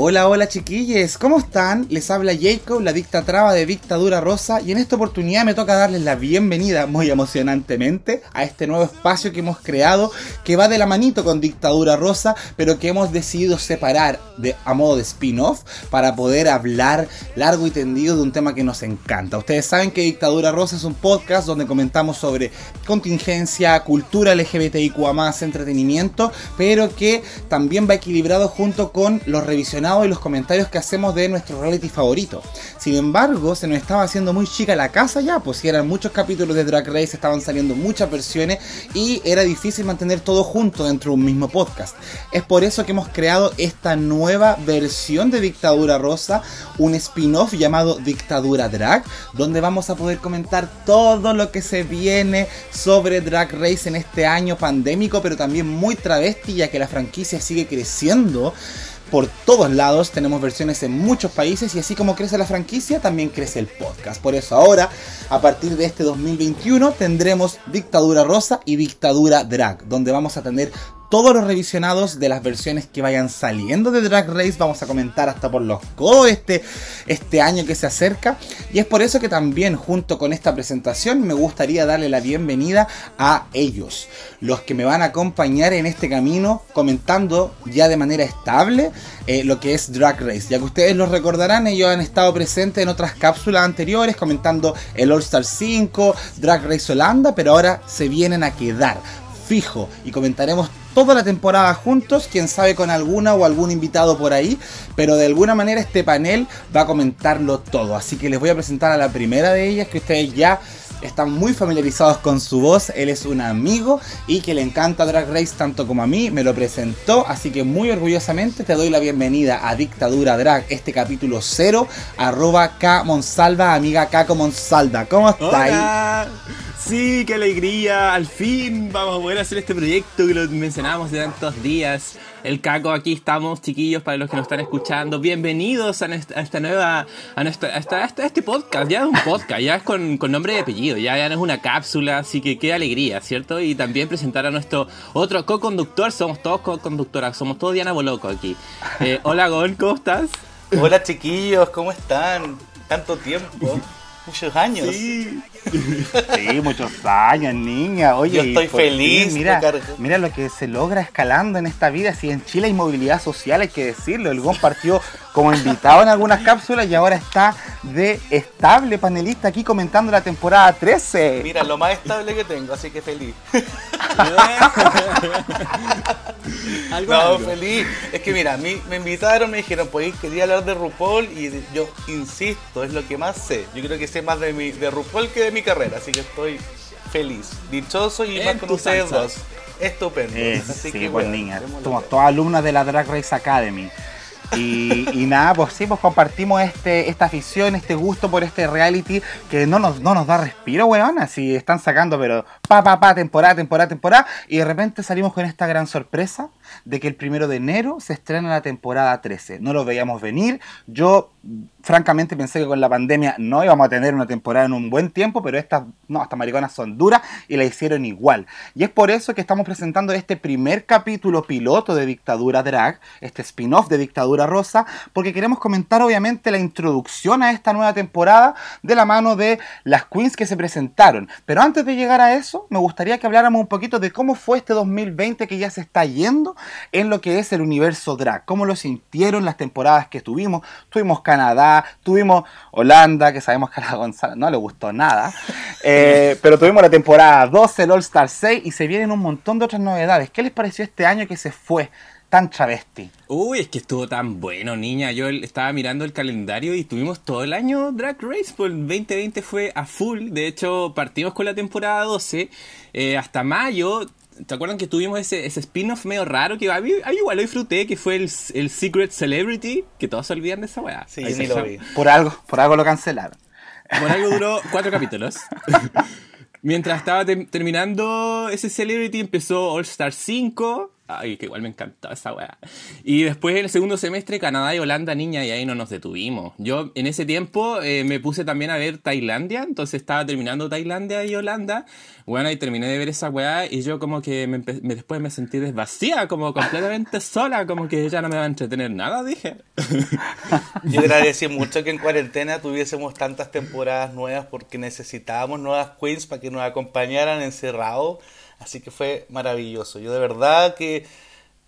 Hola, hola chiquillos, ¿cómo están? Les habla Jacob, la dicta traba de Dictadura Rosa, y en esta oportunidad me toca darles la bienvenida, muy emocionantemente, a este nuevo espacio que hemos creado, que va de la manito con Dictadura Rosa, pero que hemos decidido separar de, a modo de spin-off para poder hablar largo y tendido de un tema que nos encanta. Ustedes saben que Dictadura Rosa es un podcast donde comentamos sobre contingencia, cultura LGBTIQ+, entretenimiento, pero que también va equilibrado junto con los revisionados y los comentarios que hacemos de nuestro reality favorito. Sin embargo, se nos estaba haciendo muy chica la casa ya, pues si eran muchos capítulos de Drag Race, estaban saliendo muchas versiones y era difícil mantener todo junto dentro de un mismo podcast. Es por eso que hemos creado esta nueva versión de Dictadura Rosa, un spin-off llamado Dictadura Drag, donde vamos a poder comentar todo lo que se viene sobre Drag Race en este año pandémico, pero también muy travesti, ya que la franquicia sigue creciendo por todos lados, tenemos versiones en muchos países y así como crece la franquicia, también crece el podcast. Por eso ahora, a partir de este 2021, tendremos Dictadura Rosa y Dictadura Drag, donde vamos a tener todos los revisionados de las versiones que vayan saliendo de Drag Race. Vamos a comentar hasta por los codos este, este año que se acerca. Y es por eso que también junto con esta presentación me gustaría darle la bienvenida a ellos. Los que me van a acompañar en este camino comentando ya de manera estable eh, lo que es Drag Race. Ya que ustedes lo recordarán, ellos han estado presentes en otras cápsulas anteriores comentando el All Star 5, Drag Race Holanda, pero ahora se vienen a quedar fijo y comentaremos toda la temporada juntos, quién sabe con alguna o algún invitado por ahí, pero de alguna manera este panel va a comentarlo todo. Así que les voy a presentar a la primera de ellas que ustedes ya están muy familiarizados con su voz. Él es un amigo y que le encanta Drag Race tanto como a mí. Me lo presentó, así que muy orgullosamente te doy la bienvenida a Dictadura Drag, este capítulo 0, arroba K Monsalva, amiga Kako Monsalva. ¿Cómo estás? Sí, qué alegría. Al fin vamos a poder hacer este proyecto que lo mencionábamos de tantos días. El Caco, aquí estamos, chiquillos, para los que nos están escuchando. Bienvenidos a, esta nueva, a, nuestra, este podcast. Ya es un podcast, ya es con, nombre y apellido, ya, ya no es una cápsula, así que qué alegría, ¿cierto? Y también presentar a nuestro otro co-conductor. Somos todos co-conductoras, somos todos Diana Boloco aquí. Eh, hola, Gon, ¿cómo estás? Hola, chiquillos, ¿cómo están? Tanto tiempo. Muchos años. Sí. sí, muchos años, niña. Oye, yo estoy feliz. mira, mira lo que se logra escalando en esta vida. Si en Chile hay movilidad social, hay que decirlo. El GON partió como invitado en algunas cápsulas y ahora está de estable panelista aquí comentando la temporada 13. Mira, lo más estable que tengo, así que feliz. no, feliz. Es que mira, a mí me invitaron, me dijeron, pues quería hablar de RuPaul y yo insisto, es lo que más sé. Yo creo que sé más de, mi, de RuPaul que de mi carrera, así que estoy feliz, dichoso y más con ustedes dos. Estupendo. así sí, que, pues niña, somos todas alumnas de la Drag Race Academy. Y, nada, pues sí, pues compartimos este, esta afición, este gusto por este reality que no nos, no nos da respiro, weón. Así están sacando, pero pa, pa, pa, temporada, temporada, temporada. Y de repente salimos con esta gran sorpresa de que el primero de enero se estrena la temporada 13. No lo veíamos venir. Yo francamente pensé que con la pandemia no íbamos a tener una temporada en un buen tiempo, pero estas, no, estas mariconas son duras y la hicieron igual. Y es por eso que estamos presentando este primer capítulo piloto de Dictadura Drag, este spin-off de Dictadura Rosa, porque queremos comentar obviamente la introducción a esta nueva temporada de la mano de las queens que se presentaron. Pero antes de llegar a eso, me gustaría que habláramos un poquito de cómo fue este 2020 que ya se está yendo en lo que es el universo drag, cómo lo sintieron las temporadas que tuvimos. Tuvimos Canadá, tuvimos Holanda, que sabemos que a la González no le gustó nada, eh, pero tuvimos la temporada 12, el All Star 6 y se vienen un montón de otras novedades. ¿Qué les pareció este año que se fue? Tan travesti. Uy, es que estuvo tan bueno, niña. Yo estaba mirando el calendario y tuvimos todo el año Drag Race. Pues el 2020 fue a full. De hecho, partimos con la temporada 12. Eh, hasta mayo ¿Te acuerdan que tuvimos ese, ese spin-off medio raro que a mí, igual lo disfruté, que fue el, el, Secret Celebrity, que todos se olvidan de esa weá? Sí, sí lo vi. Por algo, por algo lo cancelaron. Por algo duró cuatro capítulos. Mientras estaba terminando ese Celebrity, empezó All Star 5, Ay, que igual me encantó esa weá. Y después en el segundo semestre Canadá y Holanda, niña, y ahí no nos detuvimos. Yo en ese tiempo eh, me puse también a ver Tailandia, entonces estaba terminando Tailandia y Holanda. Bueno, y terminé de ver esa weá y yo como que me me- después me sentí desvacía, como completamente sola, como que ya no me va a entretener nada, dije. Yo agradecí mucho que en cuarentena tuviésemos tantas temporadas nuevas porque necesitábamos nuevas queens para que nos acompañaran encerrados. Así que fue maravilloso. Yo de verdad que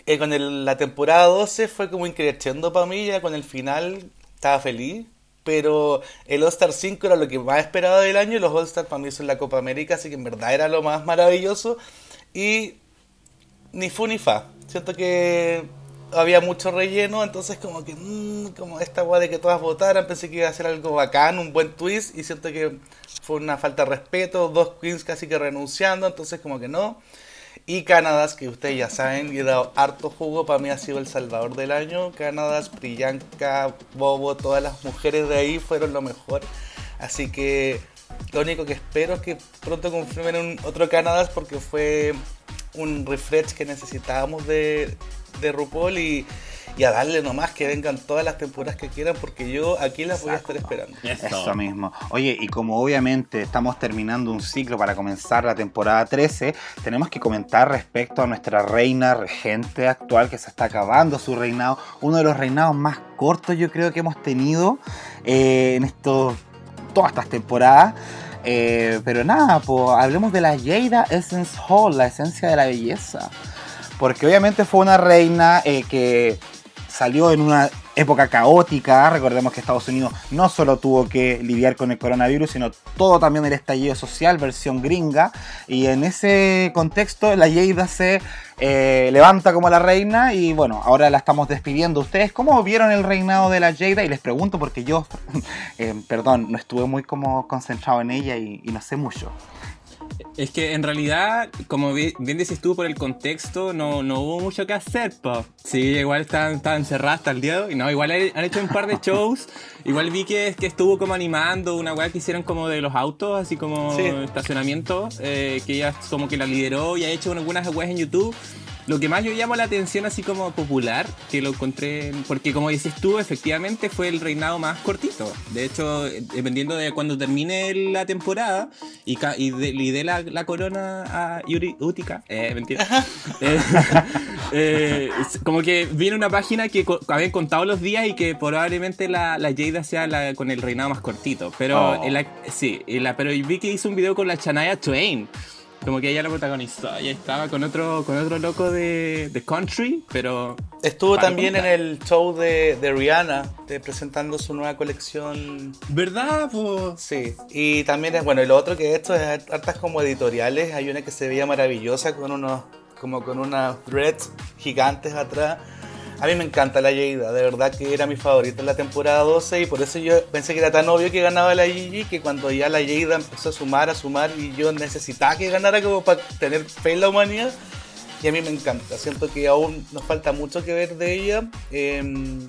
eh, con el- la temporada 12 fue como increciendo para mí, ya con el final estaba feliz. Pero el All-Star 5 era lo que más esperaba del año los All-Star para mí son la Copa América, así que en verdad era lo más maravilloso. Y ni fu ni fa. Siento que había mucho relleno, entonces como que, mm, como esta weá de que todas votaran, pensé que iba a ser algo bacán, un buen twist, y siento que fue una falta de respeto, dos queens casi que renunciando, entonces como que no. Y Canadas, que ustedes ya saben, he dado harto jugo, para mí ha sido el salvador del año. Canadas, Priyanka, Bobo, todas las mujeres de ahí fueron lo mejor. Así que lo único que espero es que pronto confirmen un otro Canadas porque fue un refresh que necesitábamos de, de RuPaul y, y a darle nomás que vengan todas las temporadas que quieran porque yo aquí las voy a estar esperando. Eso mismo. Oye, y como obviamente estamos terminando un ciclo para comenzar la temporada 13, tenemos que comentar respecto a nuestra reina regente actual que se está acabando su reinado. Uno de los reinados más cortos yo creo que hemos tenido eh, en estos, todas estas temporadas. Eh, pero nada, pues hablemos de la Jada Essence Hall, la esencia de la belleza. Porque obviamente fue una reina eh, que salió en una época caótica. Recordemos que Estados Unidos no solo tuvo que lidiar con el coronavirus, sino todo también el estallido social, versión gringa. Y en ese contexto, la Jada se eh, levanta como la reina. Y bueno, ahora la estamos despidiendo. ¿Ustedes cómo vieron el reinado de la Jada? Y les pregunto porque yo, eh, perdón, no estuve muy como concentrado en ella y no sé mucho. Es que en realidad, como bi- bien tú por el contexto, no, no hubo mucho que hacer, po. Sí, igual estaban, estaban encerradas hasta el día de hoy. No, igual han han hecho un par de shows. Igual vi que, que estuvo como animando una weá que hicieron como de los autos, así como Sí. estacionamiento, eh, que ella como que la lideró y ha hecho algunas weas en YouTube. Lo que más yo llamo la atención así como popular, que lo encontré, porque como dices tú, efectivamente fue el reinado más cortito. De hecho, dependiendo de cuando termine la temporada y, y, de- y dé la, la corona a Yuri Utica, eh, mentira. Eh, eh, como que viene una página que co- habían contado los días y que probablemente la, la Jada sea la con el reinado más cortito. Pero Oh. en la- sí, en la, pero vi que hizo un video con la Shania Twain. Como que ella lo protagonizó. Ella estaba con otro, con otro loco de, de country, pero. Estuvo también en contar. el show de, de Rihanna, de- presentando su nueva colección ¿Verdad, po? Sí, y también es bueno, y lo otro que hecho es hartas como editoriales, hay una que se veía maravillosa con unos, como con unas threads gigantes atrás. A mí me encanta la Jada, de verdad que era mi favorita en la temporada 12 y por eso yo pensé que era tan obvio que ganaba la Gigi que cuando ya la Jada empezó a sumar, a sumar y yo necesitaba que ganara como para tener fe en la humanidad y a mí me encanta, siento que aún nos falta mucho que ver de ella. em,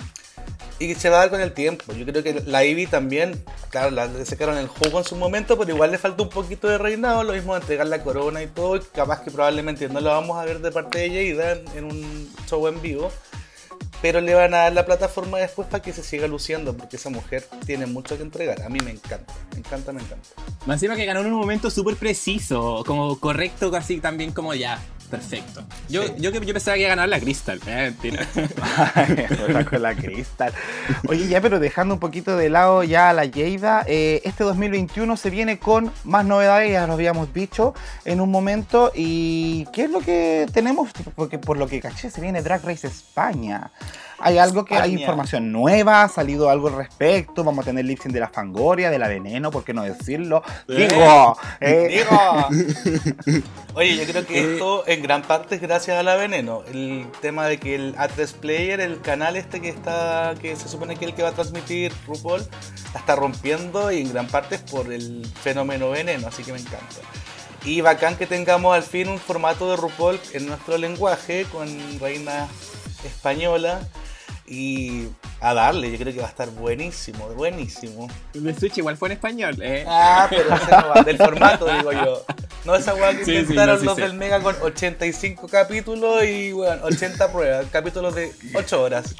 y se va a dar con el tiempo. Yo creo que la Ivy también, claro, la, le sacaron el jugo en su momento, pero igual le falta un poquito de reinado. Lo mismo de entregar la corona y todo. Y capaz que probablemente no la vamos a ver de parte de Jada en, en un show en vivo. Pero le van a dar la plataforma después para que se siga luciendo, porque esa mujer tiene mucho que entregar. A mí me encanta, me encanta, me encanta. Más encima que ganó en un momento súper preciso, como correcto, casi también como ya. Perfecto. Yo, Sí. yo, yo pensaba que iba a ganar la Crystal. Eh, mentira. Con la cristal. Oye, ya, pero dejando un poquito de lado ya a la Lleida, eh, este 2021 se viene con más novedades, ya lo habíamos dicho en un momento. ¿Y qué es lo que tenemos? Porque por lo que caché, se viene Drag Race España. ¿Hay algo que hay información nueva? ¿Ha salido algo al respecto? ¿Vamos a tener lip sync de la Fangoria, de la Veneno? ¿Por qué no decirlo? Eh. Digo, eh, ¡Digo! Oye, yo creo que Eh. esto en gran parte es gracias a la Veneno. El tema de que el A3 Player, el canal este que está, que se supone que es el que va a transmitir RuPaul, la está rompiendo y en gran parte es por el fenómeno Veneno, así que me encanta. Y bacán que tengamos al fin un formato de RuPaul en nuestro lenguaje con reina española. Y a darle, yo creo que va a estar buenísimo, buenísimo. El Switch igual fue en español, ¿eh? Ah, pero ese no va, del formato, digo yo. No esa weá que Sí, sí, intentaron no, sí los del Mega con 85 capítulos y bueno, 80 pruebas, capítulos de 8 horas.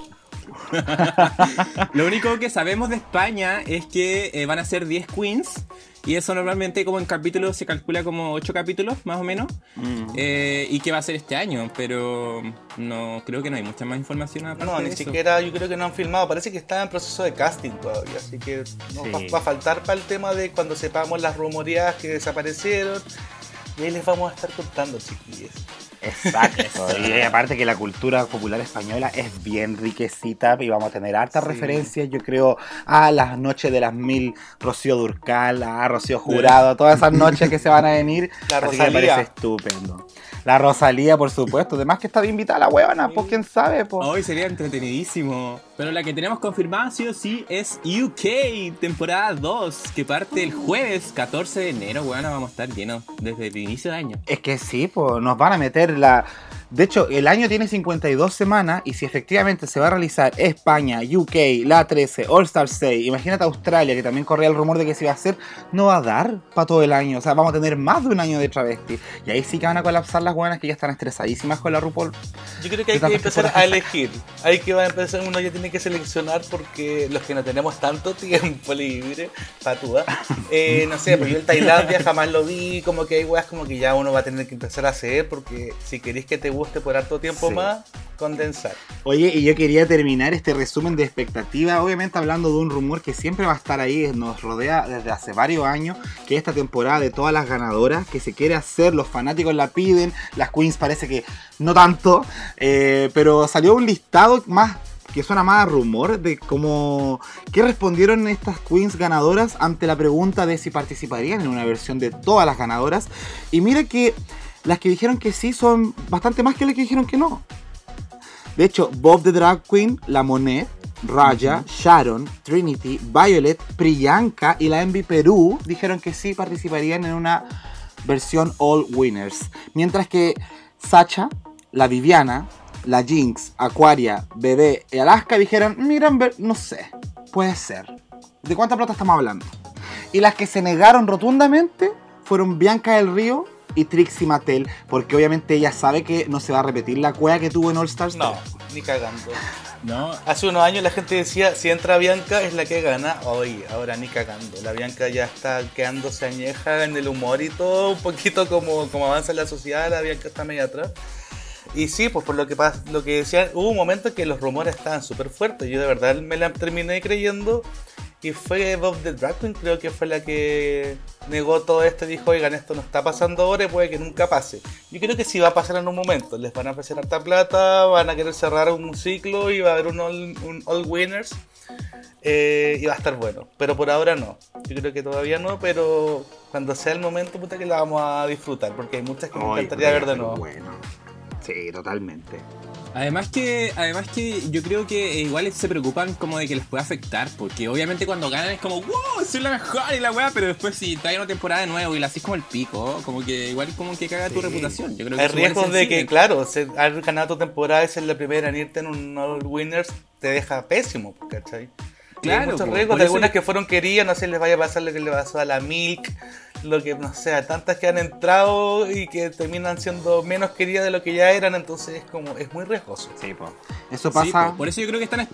Lo único que sabemos de España es que eh, van a ser 10 queens. Y eso normalmente como en capítulos se calcula como 8 capítulos, más o menos. Eh, y que va a ser este año. Pero no creo que no hay mucha más información aparte No, de ni eso. siquiera yo creo que no han filmado. Parece que está en proceso de casting todavía. Así que no, Sí. va, va a faltar para el tema de cuando sepamos las rumoreadas que desaparecieron. Y ahí les vamos a estar contando, chiquillos. Exacto. y aparte que la cultura popular española es bien riquecita y vamos a tener hartas Sí. referencias, yo creo, a las noches de las mil Rocío Durcal, a Rocío Jurado, todas esas noches que se van a venir. La Así que me parece estupendo. La Rosalía, por supuesto. Además que está de invitada la huevona, pues quién sabe, pues. Hoy sería entretenidísimo. Pero la que tenemos confirmada sí o sí es UK, temporada 2, que parte el jueves 14 de enero. Bueno, vamos a estar llenos desde el inicio de año. Es que sí, pues nos van a meter la... De hecho, el año tiene 52 semanas y si efectivamente se va a realizar España, UK, la 13, All Star 6, imagínate Australia, que también corría el rumor de que se iba a hacer, no va a dar para todo el año. O sea, vamos a tener más de un año de travesti. Y ahí sí que van a colapsar las buenas que ya están estresadísimas con la RuPaul. Yo creo que hay ¿Qué que empezar a elegir. Hay que va a empezar, uno ya tiene que seleccionar porque los que no tenemos tanto tiempo libre, patúa, eh, no sé, pues yo en Tailandia jamás lo vi, como que hay weas como que ya uno va a tener que empezar a hacer porque si queréis que te guste por harto tiempo Sí. más, condensar. Oye, y yo quería terminar este resumen de expectativa, obviamente hablando de un rumor que siempre va a estar ahí, nos rodea desde hace varios años, que esta temporada de todas las ganadoras que se quiere hacer, los fanáticos la piden, las queens parece que no tanto, eh, pero salió un listado más que suena más a rumor de cómo qué respondieron estas queens ganadoras ante la pregunta de si participarían en una versión de todas las ganadoras y mira que las que dijeron que sí son bastante más que las que dijeron que no. De hecho, Bob the Drag Queen, La Monet, Raya, Sharon, Trinity, Violet, Priyanka y la Envy Perú dijeron que sí participarían en una versión All Winners. Mientras que Sacha, la Viviana, la Jinx, Aquaria, Bebé y Alaska dijeron, miran, ver- no sé, puede ser. ¿De cuánta plata estamos hablando? Y las que se negaron rotundamente fueron Bianca del Río y Trixie Mattel, porque obviamente ella sabe que no se va a repetir la cueva que tuvo en All Stars. No, 3. ni cagando. No, Hace unos años la gente decía, si entra Bianca es la que gana. Hoy, ahora ni cagando. La Bianca ya está quedándose añeja en el humor y todo, un poquito como, como avanza la sociedad, la Bianca está medio atrás. Y sí, pues por lo que lo que decían, hubo un momento en que los rumores estaban súper fuertes. Yo de verdad me la terminé creyendo. Y fue Bob the Drag Queen, creo que fue la que negó todo esto y dijo, oigan, esto no está pasando ahora y puede que nunca pase. Yo creo que sí va a pasar en un momento. Les van a ofrecer harta plata, van a querer cerrar un ciclo y va a haber un all, un all winners. eh, y va a estar bueno. Pero por ahora no. Yo creo que todavía no, pero cuando sea el momento, puta que la vamos a disfrutar. Porque hay muchas que me encantaría ver de nuevo. Bueno, sí, totalmente. Además que, además que yo creo que igual se preocupan como de que les pueda afectar, porque obviamente cuando ganan es como, wow, soy la mejor y la weá, pero después si traen una temporada de nuevo y la haces como el pico, como que igual como que caga tu Sí. reputación. Yo creo que Hay es riesgos de que, claro, haber ganado tu temporada y ser la primera en irte en un All Winners te deja pésimo, ¿cachai? Y hay Claro, muchos riesgos de algunas que fueron queridas, no sé, les vaya a pasar lo que le pasó a la Milk, lo que, no sé, tantas que han entrado y que terminan siendo menos queridas de lo que ya eran, entonces es como, es muy riesgoso. Sí, po. Eso Sí, pasa. po, por eso yo creo que están, es-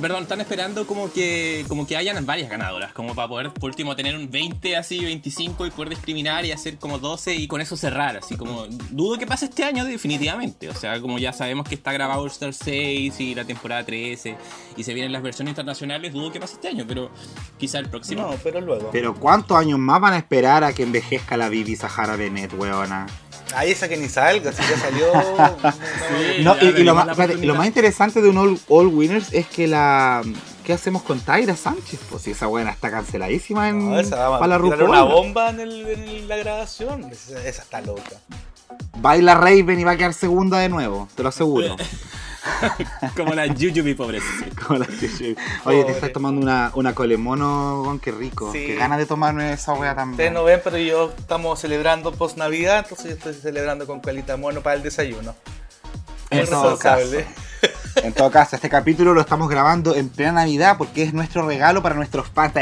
perdón, están esperando como que, como que hayan varias ganadoras, como para poder por último tener un 20 así, 25 y poder discriminar y hacer como 12 y con eso cerrar, así como dudo que pase este año definitivamente, o sea, como ya sabemos que está grabado All Star 6 y la temporada 13 y se vienen las versiones internacionales, dudo que pase este año, pero quizá el próximo. No, pero luego. Pero ¿cuántos años más van a esperar que envejezca la Bibi Sahara Bennett, weona? Ahí esa que ni salga, si ya salió. Sí. No, ya y, lo, más, la espérate, oportunidad. lo más interesante de un all, All Winners es que la. ¿Qué hacemos con Tyra Sánchez? Pues si esa buena está canceladísima en, No, esa va para la RuPaul. una bomba en, el- en la grabación. Esa, esa está loca. Baila Raven y va a quedar segunda de nuevo, te lo aseguro. como la Jujubi pobrecita. Como la Chuchu. Oye, te estás tomando una, una colemono, qué rico. Sí. Qué ganas de tomarme esa wea Ustedes también. no ven, pero yo estamos celebrando post Navidad, entonces yo estoy celebrando con calita mono para el desayuno. Todo responsable. caso. En todo caso, este capítulo lo estamos grabando en plena Navidad porque es nuestro regalo para nuestros fans.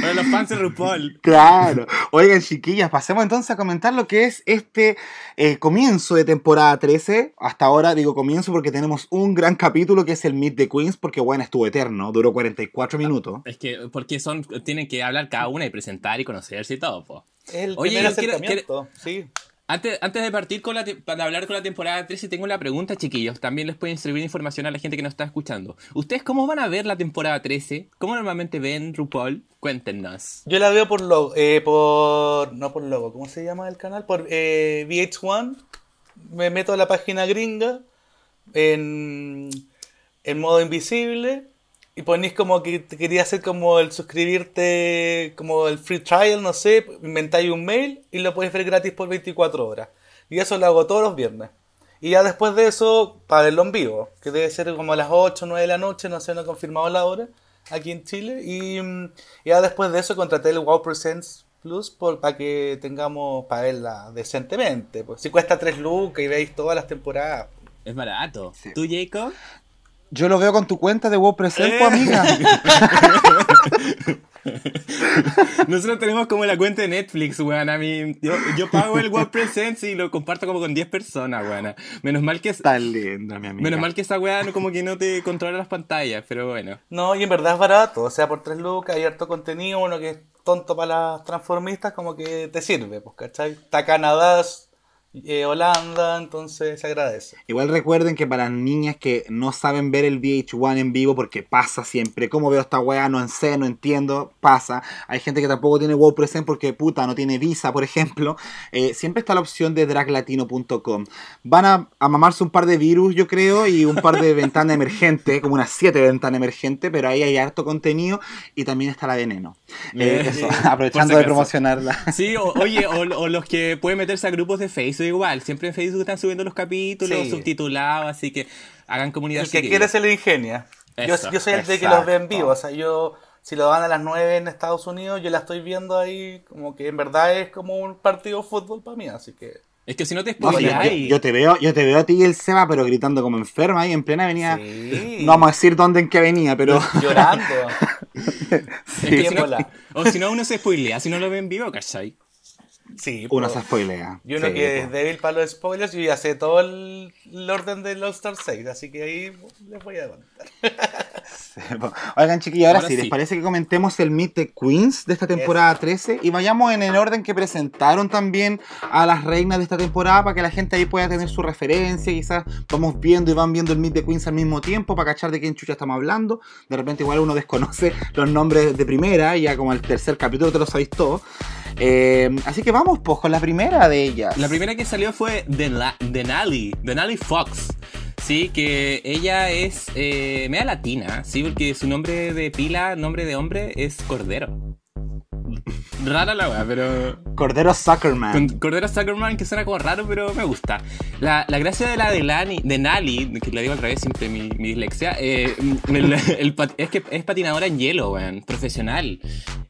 Para los fans de RuPaul. Claro. Oigan, chiquillas, pasemos entonces a comentar lo que es este eh, comienzo de temporada 13. Hasta ahora digo comienzo porque tenemos un gran capítulo que es el Meet the Queens, porque bueno, estuvo eterno, duró 44 minutos. Es que, porque son, tienen que hablar cada una y presentar y conocerse y todo, po. El Oye, primer yo quiero- acercamiento, sí. Antes, antes de partir con la para hablar con la temporada 13, tengo una pregunta, chiquillos. También les pueden servir información a la gente que nos está escuchando. ¿Ustedes cómo van a ver la temporada 13? ¿Cómo normalmente ven RuPaul? Cuéntenos. Yo la veo por logo, eh, por... no por logo, ¿cómo se llama el canal? Por eh, VH1. Me meto a la página gringa en, en modo invisible y ponís como que te quería hacer como el suscribirte, como el free trial, no sé, inventáis un mail y lo puedes ver gratis por 24 horas. Y eso lo hago todos los viernes. Y ya después de eso, para verlo en vivo, que debe ser como a las 8 o 9 de la noche, no sé, no he confirmado la hora, aquí en Chile. Y mm, ya después de eso contraté el Wow Presents Plus por, para que tengamos, para verla decentemente. Pues si cuesta 3 lucas y veis todas las temporadas. Es barato. Sí. ¿Tú, Jacob? Yo lo veo con tu cuenta de WoW Present, Eh. pues, amiga. Nosotros tenemos como la cuenta de Netflix, weón. A mí, yo, yo pago el Web Presents y lo comparto como con 10 personas, weón. Menos mal que, Está linda, mi amiga. menos mal que esa weá no, como que no te controla las pantallas, pero bueno. No, y en verdad es barato. O sea, por 3 lucas hay harto contenido. Uno que es tonto para las transformistas, como que te sirve, pues, ¿cachai? Está Canadá, eh, Holanda, entonces se agradece. Igual recuerden que para las niñas que no saben ver el VH1 en vivo, porque pasa siempre, como veo esta weá, no sé, no entiendo, pasa. Hay gente que tampoco tiene WoW Present porque puta, no tiene visa, por ejemplo. Eh, siempre está la opción de draglatino.com. Van a, a mamarse un par de virus, yo creo, y un par de ventanas emergentes, como unas siete ventanas emergentes, pero ahí hay harto contenido y también está la veneno. Eh, eso, aprovechando de promocionarla. Sí, o, oye, o, o los que pueden meterse a grupos de Facebook igual. Siempre en Facebook están subiendo los capítulos Sí. subtitulados, así que hagan comunidad. El que quiere se le ingenia. Yo, Eso, yo soy el de que los ve en vivo. O sea, yo, si lo dan a las 9 en Estados Unidos, yo la estoy viendo ahí como que en verdad es como un partido de fútbol para mí. Así que. Es que si no te No, sí, yo, spoileáis. yo te veo, yo te veo a ti y el Seba, pero gritando como enferma ahí en plena avenida. Sí. No vamos a decir dónde en qué venía, pero Llorando. Es que si no- o si no, uno se spoilea, si no lo ven vivo, ¿cachai? Sí. uno po. se spoilea. Y uno Sí, que es po. débil para los spoilers, yo ya sé todo el, el orden del All-Star 6, así que ahí les voy a contar. Sí, po. Oigan, chiquillos, ahora, Ahora sí, sí. ¿les parece que comentemos el Meet the Queens de esta temporada 13? Y vayamos en el orden que presentaron también a las reinas de esta temporada para que la gente ahí pueda tener su referencia. Quizás vamos viendo y van viendo el Meet the Queens al mismo tiempo para cachar de quién chucha estamos hablando. De repente, igual uno desconoce los nombres de primera, y ya como el tercer capítulo te lo sabéis todo. Eh, así que vamos, pues, con la primera de ellas. La primera que salió fue Dena- Denali, Denali Fox. Sí, que ella es eh, media latina, sí, porque su nombre de pila, nombre de hombre, es Cordero. Rara la weá, pero. Cordero Zuckerman. Cordero Zuckerman, que suena como raro, pero me gusta. La, la gracia de la de, Lani, de Nali, que la digo al revés siempre, mi, mi dislexia, eh, el- el es que es patinadora en hielo, weón, profesional.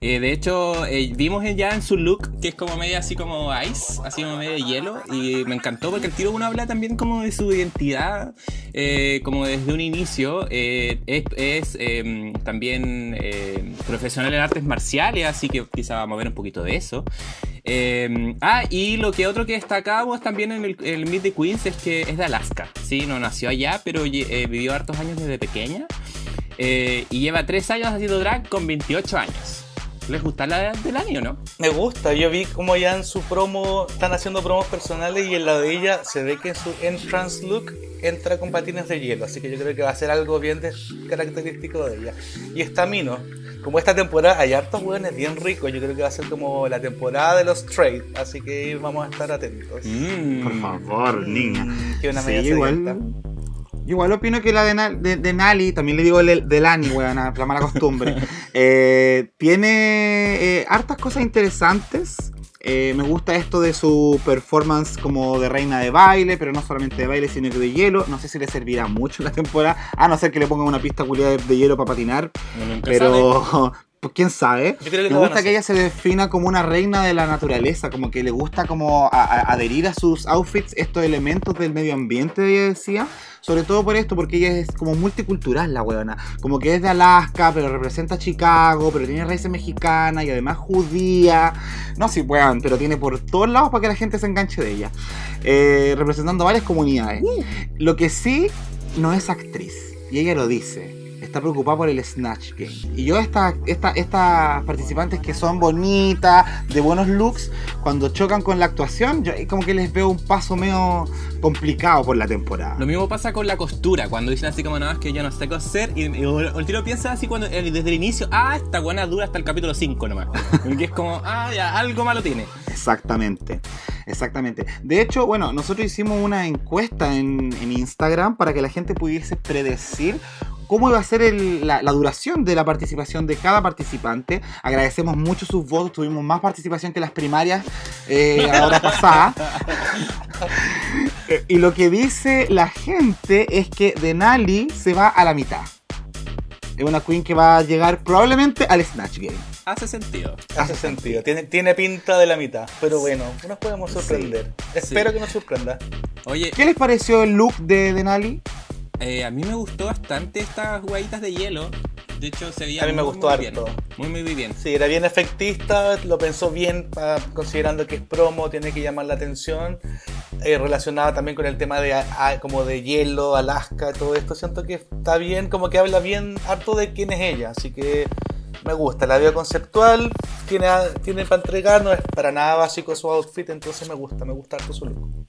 Eh, de hecho, eh, vimos ya en su look, que es como media así como ice, así como medio de hielo, y me encantó porque el tiro uno habla también como de su identidad, eh, como desde un inicio. eh, es es, eh, también eh, profesional en artes marciales, así que quizá vamos a ver un poquito de eso. Eh, ah, y lo que otro que destacamos también en el, el Meet the Queens es que es de Alaska. Sí, no nació allá, pero eh, vivió hartos años desde pequeña. Eh, y lleva 3 años haciendo drag con 28 años. ¿Les gusta la del año, no? Me gusta, yo vi como ya en su promo están haciendo promos personales y en la de ella se ve que en su entrance look entra con patines de hielo, así que yo creo que va a ser algo bien de- característico de ella. Y está Mino, como esta temporada hay hartos hueones bien ricos, yo creo que va a ser como la temporada de los trade, así que vamos a estar atentos. Mm. Por favor, niña. Mm, que una Sí, media igual, sedienta. Igual opino que la de, Na- de, de Nali, también le digo de, de Lani, weón, la mala costumbre, eh, tiene eh, hartas cosas interesantes. Eh, me gusta esto de su performance como de reina de baile, pero no solamente de baile, sino que de hielo. No sé si le servirá mucho la temporada, a no ser que le pongan una pista culiada de, de hielo para patinar. Pero, pues quién sabe. Yo creo que me gusta que ella se defina como una reina de la naturaleza, como que le gusta como a- a- adherir a sus outfits estos elementos del medio ambiente, ella decía. Sobre todo por esto, porque ella es como multicultural la weona. Como que es de Alaska, pero representa a Chicago, pero tiene raíces mexicanas y además judía. No si puedan, pero tiene por todos lados para que la gente se enganche de ella. Eh, representando varias comunidades. Lo que sí no es actriz. Y ella lo dice. Está preocupada por el Snatch Game. Y yo, esta, esta, estas participantes que son bonitas, de buenos looks, cuando chocan con la actuación, yo como que les veo un paso medio complicado por la temporada. Lo mismo pasa con la costura, cuando dicen así como, no, es que yo no sé coser, y, el tiro piensa así cuando desde el inicio, ah, esta buena dura hasta el capítulo 5 nomás. Porque es como, ah, ya, algo malo tiene. Exactamente, exactamente. De hecho, bueno, nosotros hicimos una encuesta en, en Instagram para que la gente pudiese predecir cómo iba a ser el- la, la duración de la participación de cada participante. Agradecemos mucho sus votos, tuvimos más participación que las primarias eh, a la hora pasada. Y lo que dice la gente es que Denali se va a la mitad. Es una queen que va a llegar probablemente al Snatch Game. Hace sentido. Hace sentido, tiene, tiene pinta de la mitad. Pero bueno, nos podemos sorprender. Espero que nos sorprenda. Oye, ¿Qué les pareció el look de Denali? Eh, a mí me gustó bastante estas huevitas de hielo. De hecho, se veía A mí me muy, gustó muy bien. harto. Muy, muy, muy bien. Sí, era bien efectista, lo pensó bien, considerando que es promo, tiene que llamar la atención. Eh, relacionada también con el tema de a- a- como de hielo, Alaska, todo esto. Siento que está bien, como que habla bien harto de quién es ella. Así que me gusta, la veo conceptual, tiene, tiene para entregar, no es para nada básico su outfit, entonces me gusta, me gusta harto su look.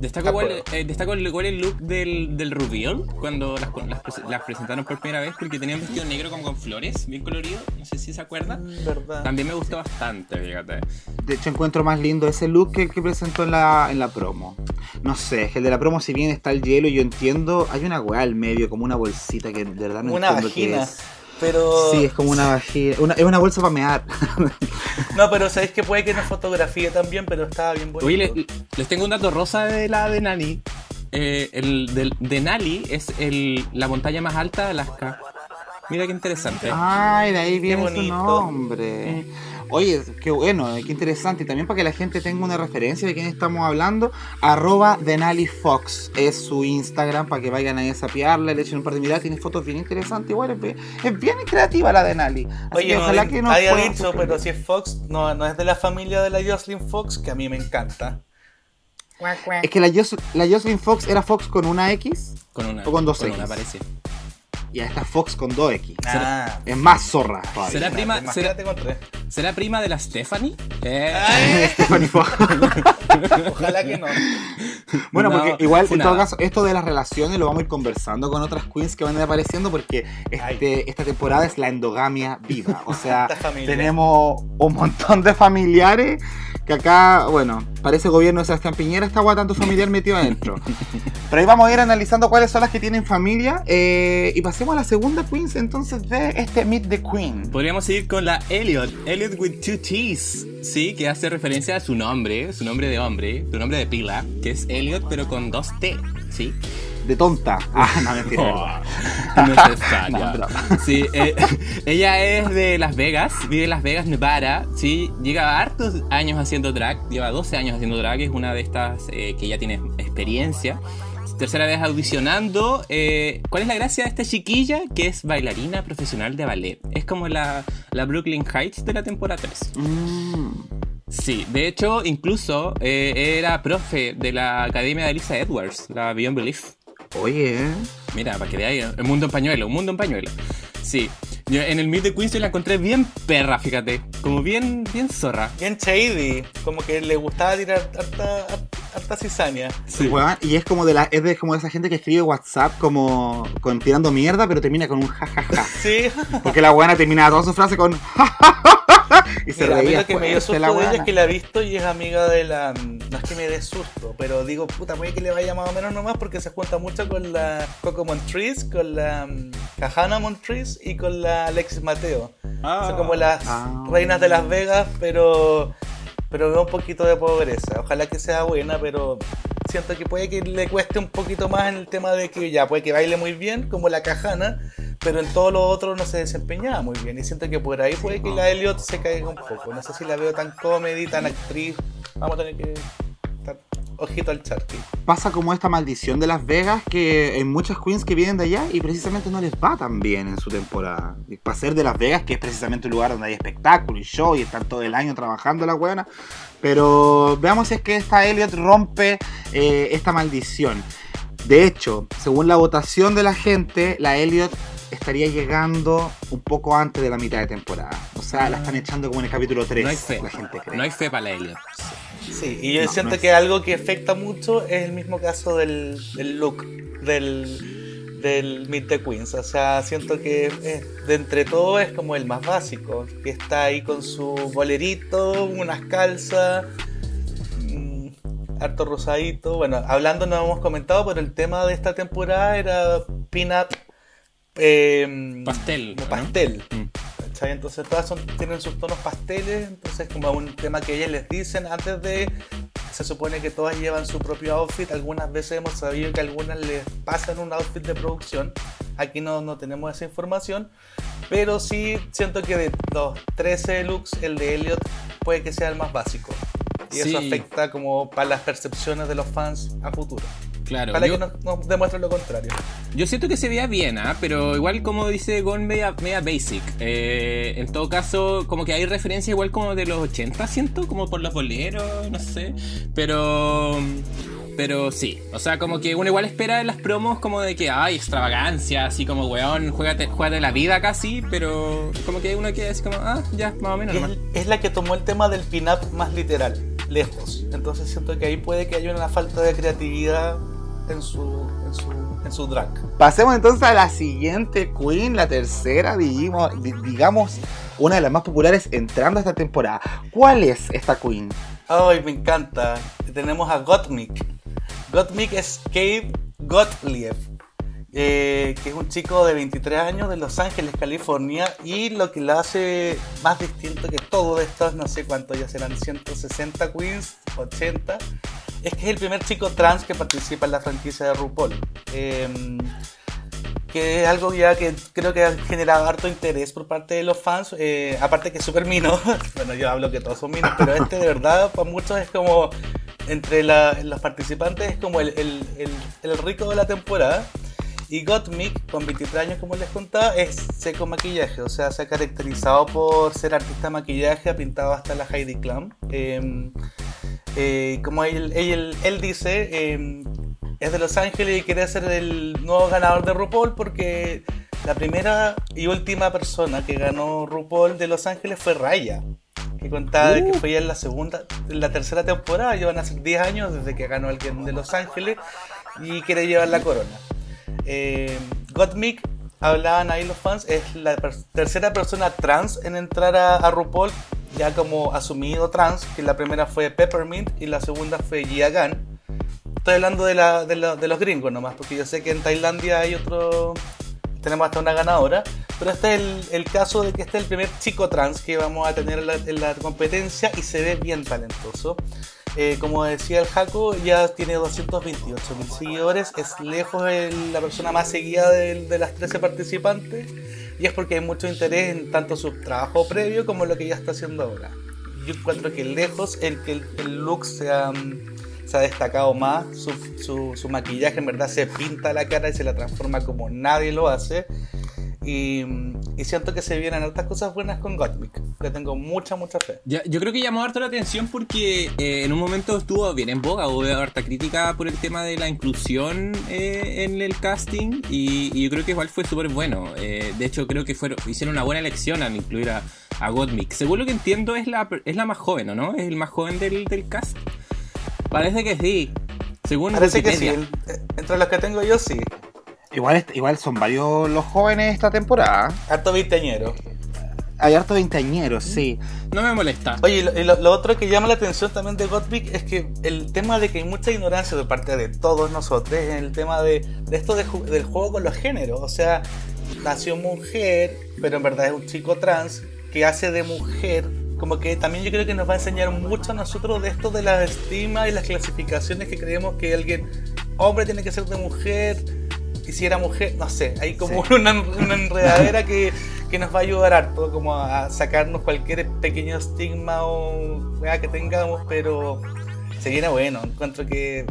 Destaco, De igual, eh, destaco igual el look del, del reveal cuando las, las prese- las presentaron por primera vez porque tenían vestido negro como con flores, bien colorido. No sé si se acuerdan. Mm, ¿Verdad? También me gustó bastante, fíjate. De hecho, encuentro más lindo ese look que el que presentó en la, en la promo. No sé, es que el de la promo, si bien está el hielo, yo entiendo, hay una weá al medio, como una bolsita que de verdad no Una entiendo qué vagina. es. Pero. Sí, es como una. Una, es una bolsa para mear. No, pero sabéis que puede que no fotografía también, pero estaba bien bonito. Oye, les tengo un dato rosa de la de Nani. Eh, el del de Nali es el, la montaña más alta de Alaska. Mira qué interesante. Ay, de ahí viene su nombre. Oye, qué bueno, qué interesante. Y también para que la gente tenga una referencia de quién estamos hablando, arroba Denali Fox es su Instagram para que vayan ahí a sapearla, le echen un par de miradas. Tiene fotos bien interesantes. Igual es bien, es bien creativa la Denali. Así Oye, que no, ojalá di- que nos haya puedan dicho, pero si es Fox, no, no es de la familia de la Jocelyn Fox, que a mí me encanta. Es que la, Jocelyn Fox era Fox con una X Con una, o con dos X. parece. Y esta Fox con dos X. Ah, Es más zorra todavía. ¿Será prima, será, con será prima de la Stephanie? Eh, Ay, Stephanie Fox. ojalá que no. Bueno, No, porque igual en funada. todo caso, esto de las relaciones lo vamos a ir conversando con otras queens que van a ir apareciendo porque este, esta temporada es la endogamia viva. O sea, tenemos un montón de familiares que acá, bueno, parece gobierno de Sebastián Piñera, está agua tanto familiar metido adentro. Pero ahí vamos a ir analizando cuáles son las que tienen familia eh, y pasemos a la segunda queens entonces de este Meet the Queen. Podríamos seguir con la Elliot, Elliot with two T's, sí, que hace referencia a su nombre, su nombre de hombre, su nombre de pila, que es Elliot pero con dos T, sí. De tonta. Ah, no, mentira. Oh. No. Sí, eh, ella es de Las Vegas, vive en Las Vegas, Nevada. Sí, lleva hartos años haciendo drag, lleva 12 años haciendo drag, es una de estas eh, que ya tiene experiencia. Tercera vez audicionando. eh, ¿Cuál es la gracia de esta chiquilla? Que es bailarina profesional de ballet. Es como la, la Brooklyn Heights de la temporada 3. Mm. Sí, de hecho, incluso eh, era profe de la academia de Lisa Edwards, la Beyond Belief. Oye, ¿eh? Mira, para que veáis, un mundo en pañuelo, un mundo en pañuelo. Sí, yo en el Meet de Queens yo la encontré bien perra, fíjate. Como bien, bien zorra. Bien shady, como que le gustaba tirar harta, harta cizaña. Sí. Weón, y es como de la, es de como de esa gente que escribe WhatsApp como con tirando mierda, pero termina con un jajaja. Sí, Porque la buena termina toda su frase con y se Mira, a mí reía lo que me dio susto la de ella es que la he visto y es amiga de la. No es que me dé susto, pero digo, puta, puede que le vaya más o menos nomás porque se junta mucho con la Coco Montrese, con la mm, Kahana Montrese y con la Alexis Mateo. Son como las Ah. reinas de Las Vegas, pero. Pero veo un poquito de pobreza. Ojalá que sea buena, pero siento que puede que le cueste un poquito más en el tema de que ya puede que baile muy bien, como la Cajana, pero en todo lo otro no se desempeñaba muy bien. Y siento que por ahí puede que la Elliot se caiga un poco. No sé si la veo tan comedy, tan actriz. Vamos a tener que ojito al charqui. Pasa como esta maldición de Las Vegas que hay muchas queens que vienen de allá y precisamente no les va tan bien en su temporada. Y para ser de Las Vegas, que es precisamente un lugar donde hay espectáculo y show y están todo el año trabajando la buena. Pero veamos si es que esta Elliot rompe eh, esta maldición. De hecho, según la votación de la gente, la Elliot estaría llegando un poco antes de la mitad de temporada. O sea, la están echando como en el capítulo 3. No hay fe. La gente cree. No hay fe para la Elliot. Sí, y yo No, siento no es- que algo que afecta mucho es el mismo caso del, del look del, del Meet the Queens. O sea, siento que de entre todo es como el más básico, que está ahí con su bolerito, unas calzas, mm, harto rosadito. Bueno, hablando no hemos comentado, pero el tema de esta temporada era peanut eh, Pastel, como ¿no? pastel. Mm. ¿Cachai? Entonces todas son- tienen sus tonos pasteles, entonces como un tema que ellas les dicen antes de... Se supone que todas llevan su propio outfit, algunas veces hemos sabido que algunas les pasan un outfit de producción, aquí no, no tenemos esa información, pero sí siento que de los 13 looks, el de Elliot puede que sea el más básico. Y eso afecta como para las percepciones de los fans a futuro. Claro. Para yo- que nos, nos demuestren lo contrario. Yo siento que se veía bien, ¿ah? pero igual como dice Gon, media, media basic. Eh, en todo caso, como que hay referencia igual como de los 80, siento, como por los boleros, no sé. Pero... Pero sí, o sea, como que uno igual espera en las promos como de que hay extravagancia, así como, weón, juégate, juégate la vida casi, pero como que uno queda así como, ah, ya, más o menos. es, nomás. es la que tomó el tema del pin-up más literal, lejos. Entonces siento que ahí puede que haya una falta de creatividad en su, en su, en su drag. Pasemos entonces a la siguiente queen, la tercera, digamos, di- digamos, una de las más populares entrando a esta temporada. ¿Cuál es esta queen? Ay, me encanta. Tenemos a Gottmik. Gottmik es Cave Gottlieb, eh, que es un chico de 23 años de Los Ángeles, California, y lo que lo hace más distinto que todo de estos, no sé cuántos ya serán 160 queens, 80, es que es el primer chico trans que participa en la franquicia de RuPaul. Eh, que es algo ya que creo que ha generado harto interés por parte de los fans, eh, aparte que es súper mino, bueno yo hablo que todos son minos, pero este de verdad para muchos es como, entre los participantes es como el, rico de la temporada. Y Gottmik, con 23 años como les contaba, es seco maquillaje, o sea, se ha caracterizado por ser artista de maquillaje, ha pintado hasta la Heidi Klum. Eh, eh, como él, él, él dice, eh, es de Los Ángeles y quiere ser el nuevo ganador de RuPaul porque la primera y última persona que ganó RuPaul de Los Ángeles fue Raya. Que contaba de que fue ya en la segunda, en la tercera temporada, llevan a ser 10 años desde que ganó alguien de Los Ángeles y quiere llevar la corona. Eh, Gottmik, hablaban ahí los fans, es la per- tercera persona trans en entrar a, a RuPaul, ya como asumido trans, que la primera fue Peppermint y la segunda fue Gia Gunn. Estoy hablando de, la, de, la- de los gringos nomás, porque yo sé que en Tailandia hay otro. Tenemos hasta una ganadora, pero este es el, el caso de que este es el primer chico trans que vamos a tener en la, en la competencia y se ve bien talentoso. Eh, como decía el Jaco, ya tiene 228 mil seguidores, es lejos el- la persona más seguida de, de las 13 participantes y es porque hay mucho interés en tanto su trabajo previo como lo que ella está haciendo ahora. Yo encuentro que lejos el que el, el look se ha, mm, se ha destacado más, su, su- su maquillaje en verdad se pinta la cara y se la transforma como nadie lo hace. Y, y siento que se vienen hartas cosas buenas con Gottmik. Le tengo mucha, mucha fe. Ya- yo creo que llamó harto la atención porque eh, en un momento estuvo bien en boga, hubo harta crítica por el tema de la inclusión eh, en el casting y, y yo creo que igual fue súper bueno. Eh, de hecho, creo que fueron, hicieron una buena elección al incluir a, a Gottmik. Según lo que entiendo, es la, es la más joven, ¿o no? Es el más joven del, del cast. Parece que sí. Según Parece que sí. El- entre los que tengo yo, sí. Igual, igual son varios los jóvenes esta temporada. Harto veinteañero. Hay harto veinteañeros, sí. No me molesta. Oye, y lo, lo- lo otro que llama la atención también de Gottmik es que el tema de que hay mucha ignorancia de parte de todos nosotros en el tema de, de esto de del juego con los géneros. O sea, nació mujer, pero en verdad es un chico trans que hace de mujer. Como que también yo creo que nos va a enseñar mucho a nosotros de esto de la estima y las clasificaciones que creemos que alguien hombre tiene que ser de mujer y si era mujer, no sé, hay como una, una enredadera que, que nos va a ayudar harto, como a sacarnos cualquier pequeño estigma o que tengamos, pero se viene bueno, encuentro que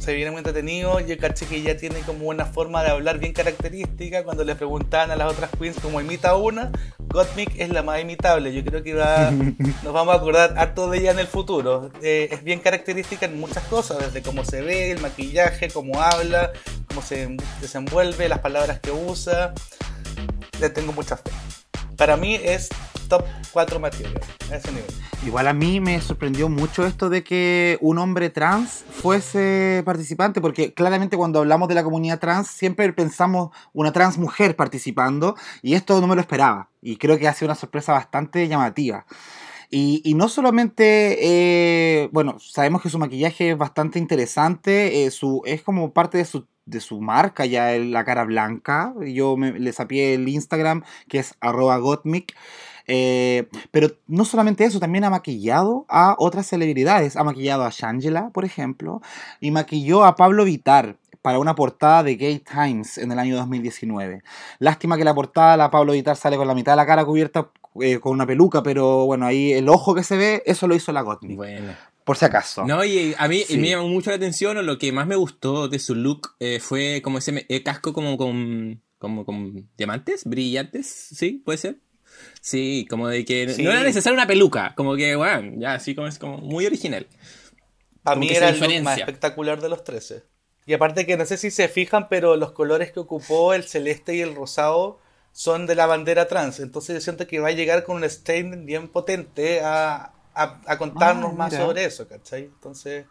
se viene muy entretenido. Yo caché que ya tiene como una forma de hablar bien característica. Cuando le preguntaban a las otras queens como imita una, Gottmik es la más imitable. Yo creo que va, nos vamos a acordar harto de ella en el futuro. Eh, es bien característica en muchas cosas, desde cómo se ve, el maquillaje, cómo habla, cómo se desenvuelve, las palabras que usa. Le tengo mucha fe. Para mí es top 4 material a ese nivel. Igual a mí me sorprendió mucho esto de que un hombre trans fuese participante, porque claramente cuando hablamos de la comunidad trans siempre pensamos una trans mujer participando y esto no me lo esperaba y creo que ha sido una sorpresa bastante llamativa. Y, no solamente, eh, bueno, sabemos que su maquillaje es bastante interesante, eh, su, es como parte de su, de su marca ya la cara blanca. Yo me, le sapié el Instagram que es arroba gotmic. Eh, pero no solamente eso, también ha maquillado a otras celebridades. Ha maquillado a Shangela, por ejemplo, y maquilló a Pablo Vitar para una portada de Gay Times en el año 2019. Lástima que la portada, la Pablo Vitar sale con la mitad de la cara cubierta eh, con una peluca, pero bueno, ahí el ojo que se ve, eso lo hizo la Gottmik. Bueno. Por si acaso. No, y a mí Sí. me llamó mucho la atención, o lo que más me gustó de su look eh, fue como ese eh, casco como con, como con diamantes, brillantes, ¿sí? ¿Puede ser? Sí, como de que Sí. no era necesaria una peluca, como que, bueno, ya así como es como muy original. Para Como mí era el look más espectacular de los 13. Y aparte que no sé si se fijan, pero los colores que ocupó, el celeste y el rosado, son de la bandera trans. Entonces yo siento que va a llegar con un statement bien potente a, a, a contarnos Ah, más sobre eso, ¿cachai? Entonces,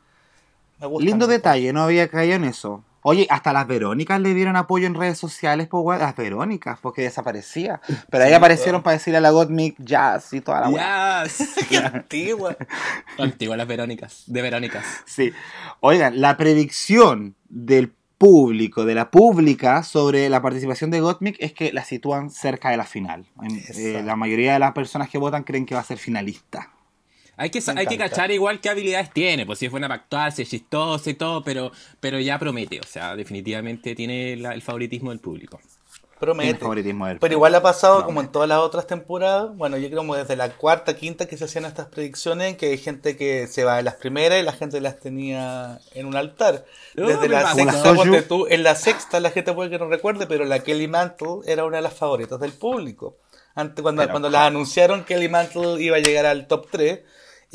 me gusta. Lindo mucho. detalle, no había caído en eso. Oye, hasta las Verónicas le dieron apoyo en redes sociales, pues, weón, las Verónicas, porque desaparecía. Pero ahí Sí, aparecieron weón. para decirle a la Gottmik jazz y toda la. Yes. Qué antigua. Antigua las Verónicas, de Verónicas. Sí. Oigan, la predicción del público, de la pública, sobre la participación de Gottmik es que la sitúan cerca de la final. Eh, la mayoría de las personas que votan creen que va a ser finalista. Hay que, hay que cachar igual qué habilidades tiene, pues si es buena para actuar, si es chistosa y todo, pero, pero ya promete, o sea, definitivamente tiene la- el favoritismo del público. Tiene Promete. favoritismo del Pero igual ha pasado No, como en todas las otras temporadas. Bueno, yo creo como desde la cuarta, quinta que se hacían estas predicciones, que hay gente que se va de las primeras y la gente las tenía en un altar. No, Desde la sexta, Como la tú, en la sexta la gente puede que no recuerde, pero la Kelly Mantle era una de las favoritas del público. Antes, cuando, Pero, cuando las anunciaron, Kelly Mantle iba a llegar al top 3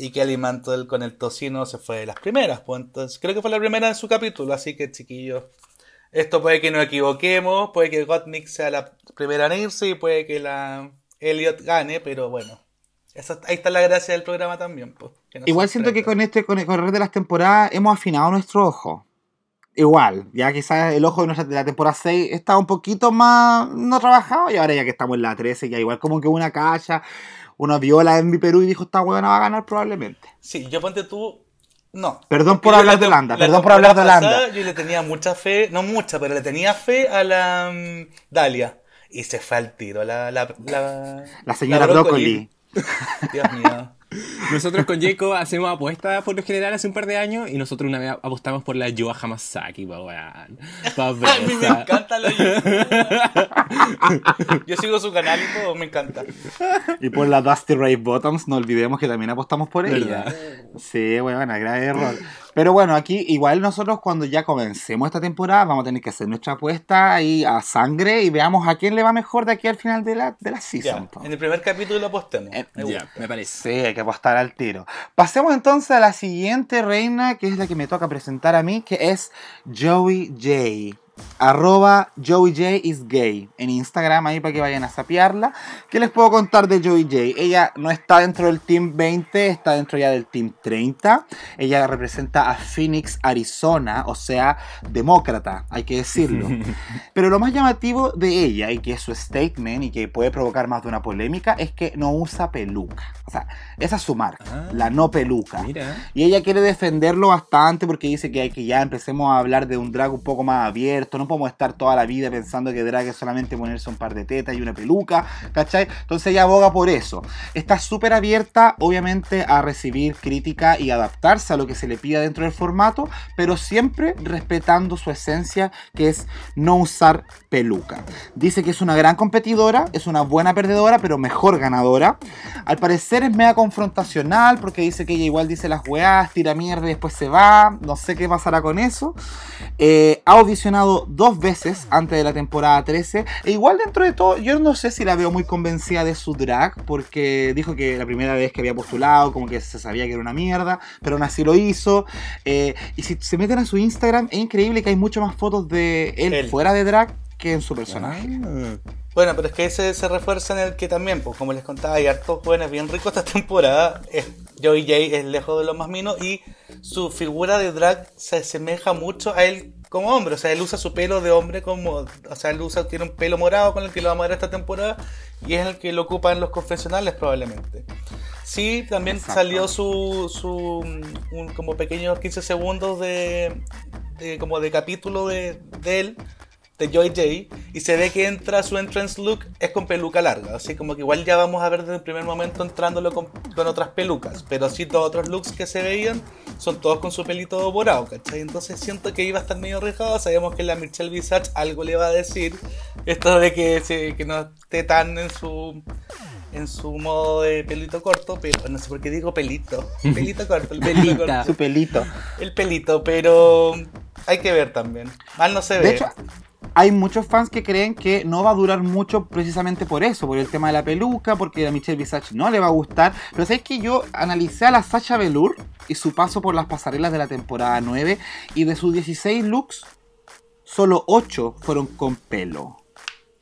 y Kelly Mantle con el tocino se fue de las primeras. Pues entonces, creo que fue la primera en su capítulo, así que chiquillos. Esto puede que nos equivoquemos, puede que Gottmik sea la primera en irse y puede que la Elliot gane, pero bueno. Esa- ahí está la gracia del programa también. Pues, que Igual siento que con este con el correr de las temporadas hemos afinado nuestro ojo. Igual, ya quizás el ojo de, nuestra, de la temporada 6 está un poquito más no trabajado y ahora ya que estamos en la 13, ya igual como que una cacha, uno vio la Envy Perú y dijo esta huevona va a ganar probablemente. Sí, yo ponte tú. No. Perdón por hablar la de Holanda, la perdón por hablar de Holanda. Yo le tenía mucha fe, no mucha, pero le tenía fe a la mm, Dalia. Y se fue al tiro la, la, la, La señora brócoli. Brócoli. Dios mío. Nosotros con Jacob hacemos apuestas por lo general hace un par de años y nosotros una vez apostamos por la Yoa Hamasaki, pa' weón. Pa' A mí me encanta la Yo sigo su canal y todo, me encanta. Y por la Dusty Ray Bottoms, no olvidemos que también apostamos por ella. ¿Verdad? Sí, bueno, grave error. Pero bueno, aquí igual nosotros cuando ya comencemos esta temporada vamos a tener que hacer nuestra apuesta ahí a sangre y veamos a quién le va mejor de aquí al final de la, de la season. Po. en el primer capítulo lo apostemos. Eh, me parece. Sí, hay que apostar al tiro. Pasemos entonces a la siguiente reina, que es la que me toca presentar a mí, que es Joey J. Arroba Joey J is gay. En Instagram ahí para que vayan a sapearla. ¿Qué les puedo contar de Joey J? Ella no está dentro del Team 20, está dentro ya del Team 30. Ella representa a Phoenix, Arizona, o sea, demócrata, hay que decirlo. Pero lo más llamativo de ella, y que es su statement, y que puede provocar más de una polémica, es que no usa peluca. O sea, esa es su marca, Ah. la no peluca. Mira. Y ella quiere defenderlo bastante porque dice que hay que ya empecemos a hablar de un drag un poco más abierto, No podemos estar toda la vida pensando que drag es solamente ponerse un par de tetas y una peluca, ¿cachai? Entonces ella aboga por eso. Está súper abierta, obviamente, a recibir crítica y adaptarse a lo que se le pida dentro del formato, pero siempre respetando su esencia, que es no usar peluca. Dice que es una gran competidora, es una buena perdedora, pero mejor ganadora. Al parecer es mega confrontacional, porque dice que ella igual dice las weás, tira mierda y después se va, no sé qué pasará con eso. Eh, ha audicionado dos veces antes de la temporada 13, e igual dentro de todo, yo no sé si la veo muy convencida de su drag, porque dijo que la primera vez que había postulado, como que se sabía que era una mierda, pero aún así lo hizo. Eh, y si se meten a su Instagram, es increíble que hay mucho más fotos de él, Él. fuera de drag que en su personaje. Ah. Bueno, pero es que ese se refuerza en el que también, pues como les contaba, hay hartos jóvenes bien ricos esta temporada. Joey J es lejos de los más minos y su figura de drag se asemeja mucho a él como hombre. O sea, él usa su pelo de hombre como. O sea, él usa, tiene un pelo morado con el que lo vamos a ver esta temporada y es el que lo ocupa en los confesionales probablemente. Sí, también Exacto. salió su, su un, como pequeños 15 segundos de, de- como de capítulo de, de él de Joy J y se ve que entra su entrance look es con peluca larga, así como que igual ya vamos a ver desde el primer momento entrándolo con, con otras pelucas, pero sí todos otros looks que se veían son todos con su pelito morado, ¿cachai? Entonces siento que iba a estar medio arriesgado, sabemos que la Michelle Visage algo le va a decir, esto de que, se- que no esté tan en su en su modo de pelito corto, pero no sé por qué digo pelito, pelito corto, el pelito corto, Su pelito. el pelito, pero hay que ver también, mal no se ve. De hecho, hay muchos fans que creen que no va a durar mucho precisamente por eso, por el tema de la peluca, porque a Michelle Visage no le va a gustar. Pero sabes que yo analicé a la Sacha Velour y su paso por las pasarelas de la temporada 9 y de sus 16 looks, solo 8 fueron con pelo.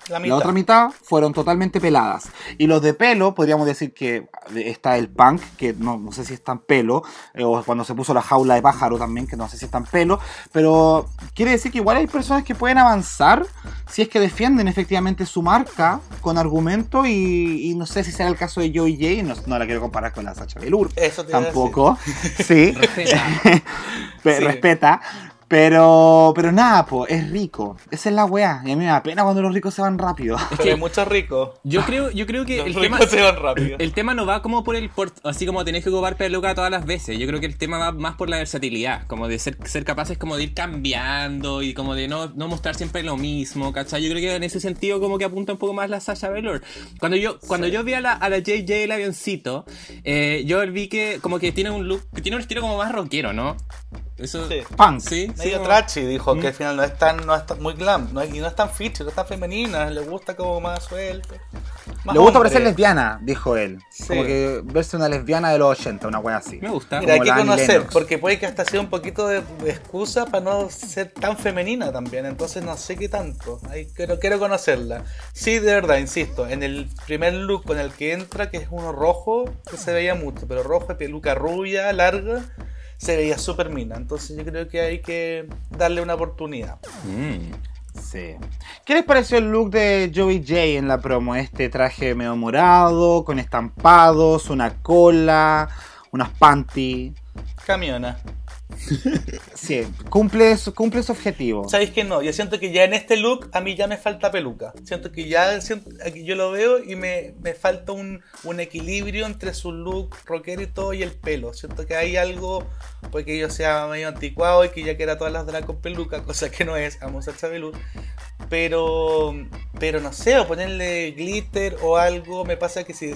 La La otra mitad fueron totalmente peladas. Y los de pelo, podríamos decir que está el punk, que no, no sé si es tan pelo, eh, o cuando se puso la jaula de pájaro también, que no sé si es tan pelo, pero quiere decir que igual hay personas que pueden avanzar si es que defienden efectivamente su marca con argumento y, y no sé si será el caso de Joey J, no, no la quiero comparar con la Sacha Velour, Eso te tampoco, sí, Respeta. Pe- Sí. respeta. Pero, pero nada, po, es rico. Esa es la weá. Y a mí me da pena cuando los ricos se van rápido. Pero hay muchos ricos. Yo creo, yo creo que Los el tema, se van rápido. el tema no va como por el por- así como tenés que ocupar peluca todas las veces. Yo creo que el tema va más por la versatilidad, como de ser, ser capaces como de ir cambiando y como de no, no mostrar siempre lo mismo, ¿cachai? Yo creo que en ese sentido como que apunta un poco más la Sasha Velour. Cuando yo, cuando yo vi a la, a la JJ el avioncito, eh, yo vi que como que tiene un look, que tiene un estilo como más rockero, ¿no? Eso, Sí. Punk. sí, sí, Medio como- trashy dijo que al final no es tan, no es tan- muy glam, no es, y no es tan feature, no es tan femenina, le gusta como más suelto. más Le gusta hombre. parecer lesbiana, dijo él. Sí. Como que verse una lesbiana de los 80, una wea así. Me gusta. Mira, hay que conocer, porque puede que hasta sea un poquito de excusa para no ser tan femenina también, entonces no sé qué tanto, Ahí quiero, quiero conocerla. Sí, de verdad, insisto, en el primer look con el que entra, que es uno rojo, que se veía mucho, pero rojo de peluca rubia, larga, se veía súper mina, entonces yo creo que hay que darle una oportunidad. Mm. Sí. ¿Qué les pareció el look de Joey J en la promo? Este traje medio morado, con estampados, una cola, unas panty. Camiona. Sí, cumple su, cumple su objetivo. ¿Sabéis que no? Yo siento que ya en este look a mí ya me falta peluca. Siento que ya aquí yo lo veo y me, me falta un, un equilibrio entre su look rockero y todo y el pelo. Siento que hay algo, porque yo sea medio anticuado y que ya quiera todas las drag con peluca, cosa que no es, amo a Chabelú. Pero, pero no sé, o ponerle glitter o algo, me pasa que si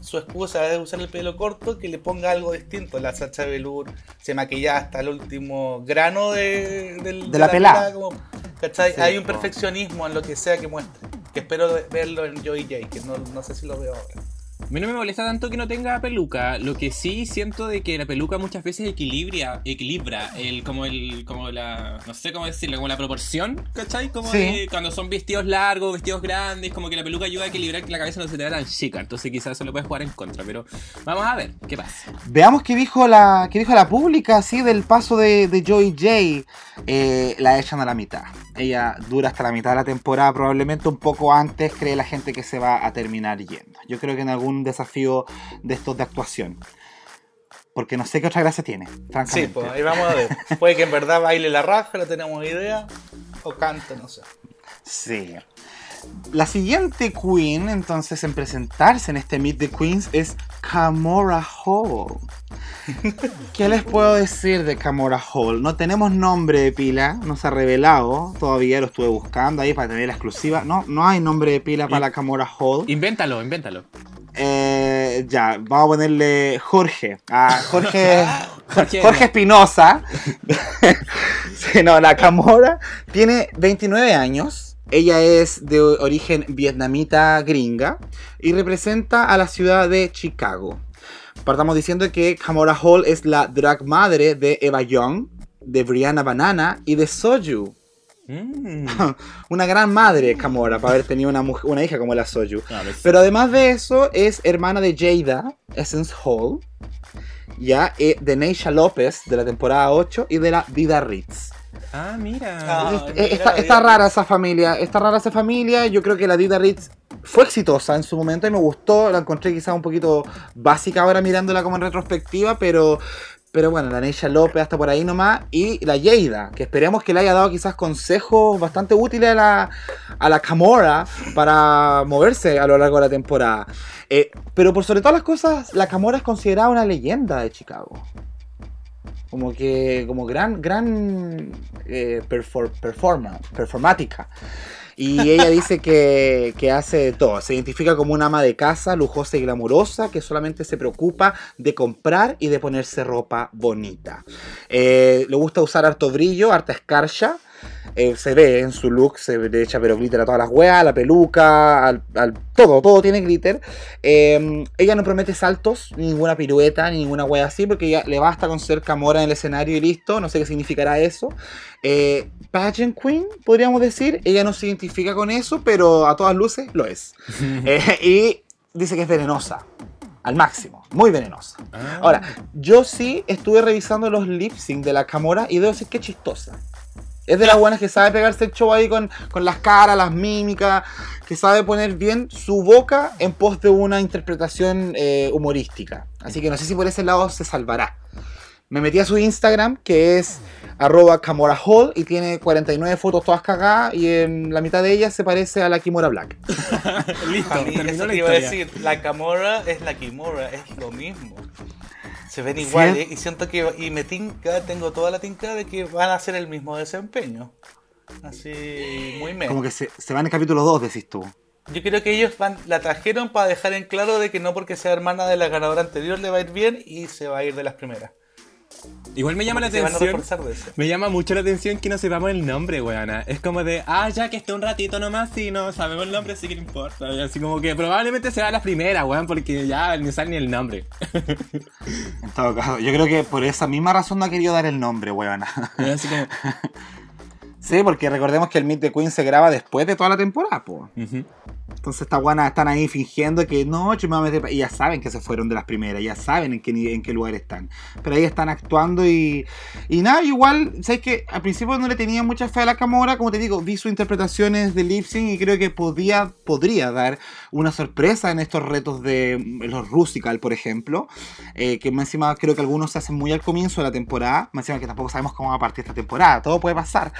su excusa es usar el pelo corto, que le ponga algo distinto. La Sacha Velour se maquilla hasta el último grano de, De la pelada. pelada, como- ¿cachai? Sí, Hay un perfeccionismo en lo que sea que muestre. Que espero verlo en Joey J, que no, no sé si lo veo ahora. Mí no me molesta tanto que no tenga peluca. Lo que sí siento de que la peluca muchas veces equilibra, equilibra el, como el, como la, no sé cómo decirlo, como la proporción, ¿cachai? Como Sí. de cuando son vestidos largos, vestidos grandes, como que la peluca ayuda a equilibrar que la cabeza no se te vea tan chica. Entonces quizás eso lo puedes jugar en contra, pero vamos a ver qué pasa. Veamos qué dijo la, qué dijo la pública así del paso de, de Joey J. Eh, la echan a la mitad. Ella dura hasta la mitad de la temporada, probablemente un poco antes cree la gente que se va a terminar yendo. Yo creo que en algún desafío de estos de actuación. porque no sé qué otra gracia tiene, Sí, francamente. pues ahí vamos a ver. Puede que en verdad baile la raja, no tenemos idea. O cante, no sé. Sí. La siguiente queen, entonces, en presentarse en este Meet the Queens es Camora Hall. ¿Qué les puedo decir de Camora Hall? No tenemos nombre de pila, no se ha revelado, todavía lo estuve buscando ahí para tener la exclusiva. No, no hay nombre de pila para la Camora Hall. Invéntalo, invéntalo. Eh, ya, vamos a ponerle Jorge. A Jorge. Jorge. Jorge Espinosa. sí, no, la Camora tiene 29 años. Ella es de origen vietnamita gringa y representa a la ciudad de Chicago. Partamos diciendo que Camora Hall es la drag madre de Eva Young, de Brianna Banana y de Soju. Mm. Una gran madre, Camora, para haber tenido una, mujer- una hija como la Soju. A ver, Pero además de eso, es hermana de Jada, Essence Hall, ya, eh, de Neisha López, de la temporada 8, y de la Vida Ritz. Ah, mira. Ah. Eh, mira está, la está Dida rara esa familia, está rara esa familia. Yo creo que la Dida Ritz fue exitosa en su momento y me gustó. La encontré quizás un poquito básica ahora mirándola como en retrospectiva, pero, pero bueno, la Neisha López hasta por ahí nomás. Y la Yeida, que esperemos que le haya dado quizás consejos bastante útiles a la, a la Camora para moverse a lo largo de la temporada. Eh, pero por sobre todas las cosas, la Camora es considerada una leyenda de Chicago como que como gran gran eh, performática. Y ella dice que, que hace de todo. Se identifica como una ama de casa lujosa y glamurosa que solamente se preocupa de comprar y de ponerse ropa bonita. Eh, le gusta usar harto brillo harta escarcha eh, se ve en su look, se le echa pero glitter a todas las weas, a la peluca, al, al- todo, todo tiene glitter. Eh, ella no promete saltos, ni ninguna pirueta, ni ninguna wea así, porque ya le basta con ser Camora en el escenario y listo, no sé qué significará eso. Eh, pageant Queen, podríamos decir, ella no se identifica con eso, pero a todas luces lo es. Eh, y dice que es venenosa. Al máximo, muy venenosa. Ah. Ahora, yo sí estuve revisando los lip sync de la Camora y debo decir que chistosa. Es de las buenas que sabe pegarse el show ahí con, con las caras, las mímicas, que sabe poner bien su boca en pos de una interpretación eh, humorística. Así que no sé si por ese lado se salvará. Me metí a su Instagram, que es arroba Camora Hall, y tiene 49 fotos todas cagadas, y en la mitad de ellas se parece a la Kimora Black. Listo, eso la te iba a decir, la Camora es la Kimora, es lo mismo. Se ven iguales y siento que, y me tinca, tengo toda la tinca de que van a hacer el mismo desempeño. Así, muy menos. Como que se, se va en capítulo 2, decís tú. Yo creo que ellos van, la trajeron para dejar en claro de que no porque sea hermana de la ganadora anterior le va a ir bien y se va a ir de las primeras. Igual me llama la atención. Me llama mucho la atención que no sepamos el nombre, weona. Es como de, ah, ya que esté un ratito nomás y no sabemos el nombre, así que no importa. Y así como que probablemente sea la primera, weón, porque ya ni sabe ni el nombre. En todo caso, yo creo que por esa misma razón no ha querido dar el nombre, weona. así que. Sí, porque recordemos que el Meet the Queen se graba después de toda la temporada, po. Entonces estas guanas están ahí fingiendo que no, yo me voy a meter pa-". Y ya saben que se fueron de las primeras, ya saben en qué, en qué lugar están. Pero ahí están actuando y. Y nada, igual, ¿sabes que Al principio no le tenía mucha fe a la Camora, como te digo, vi sus interpretaciones de lip sync y creo que podía, podría dar una sorpresa en estos retos de los Rusical, por ejemplo. eh, que más encima creo que algunos se hacen muy al comienzo de la temporada. Más encima que tampoco sabemos cómo va a partir esta temporada, todo puede pasar.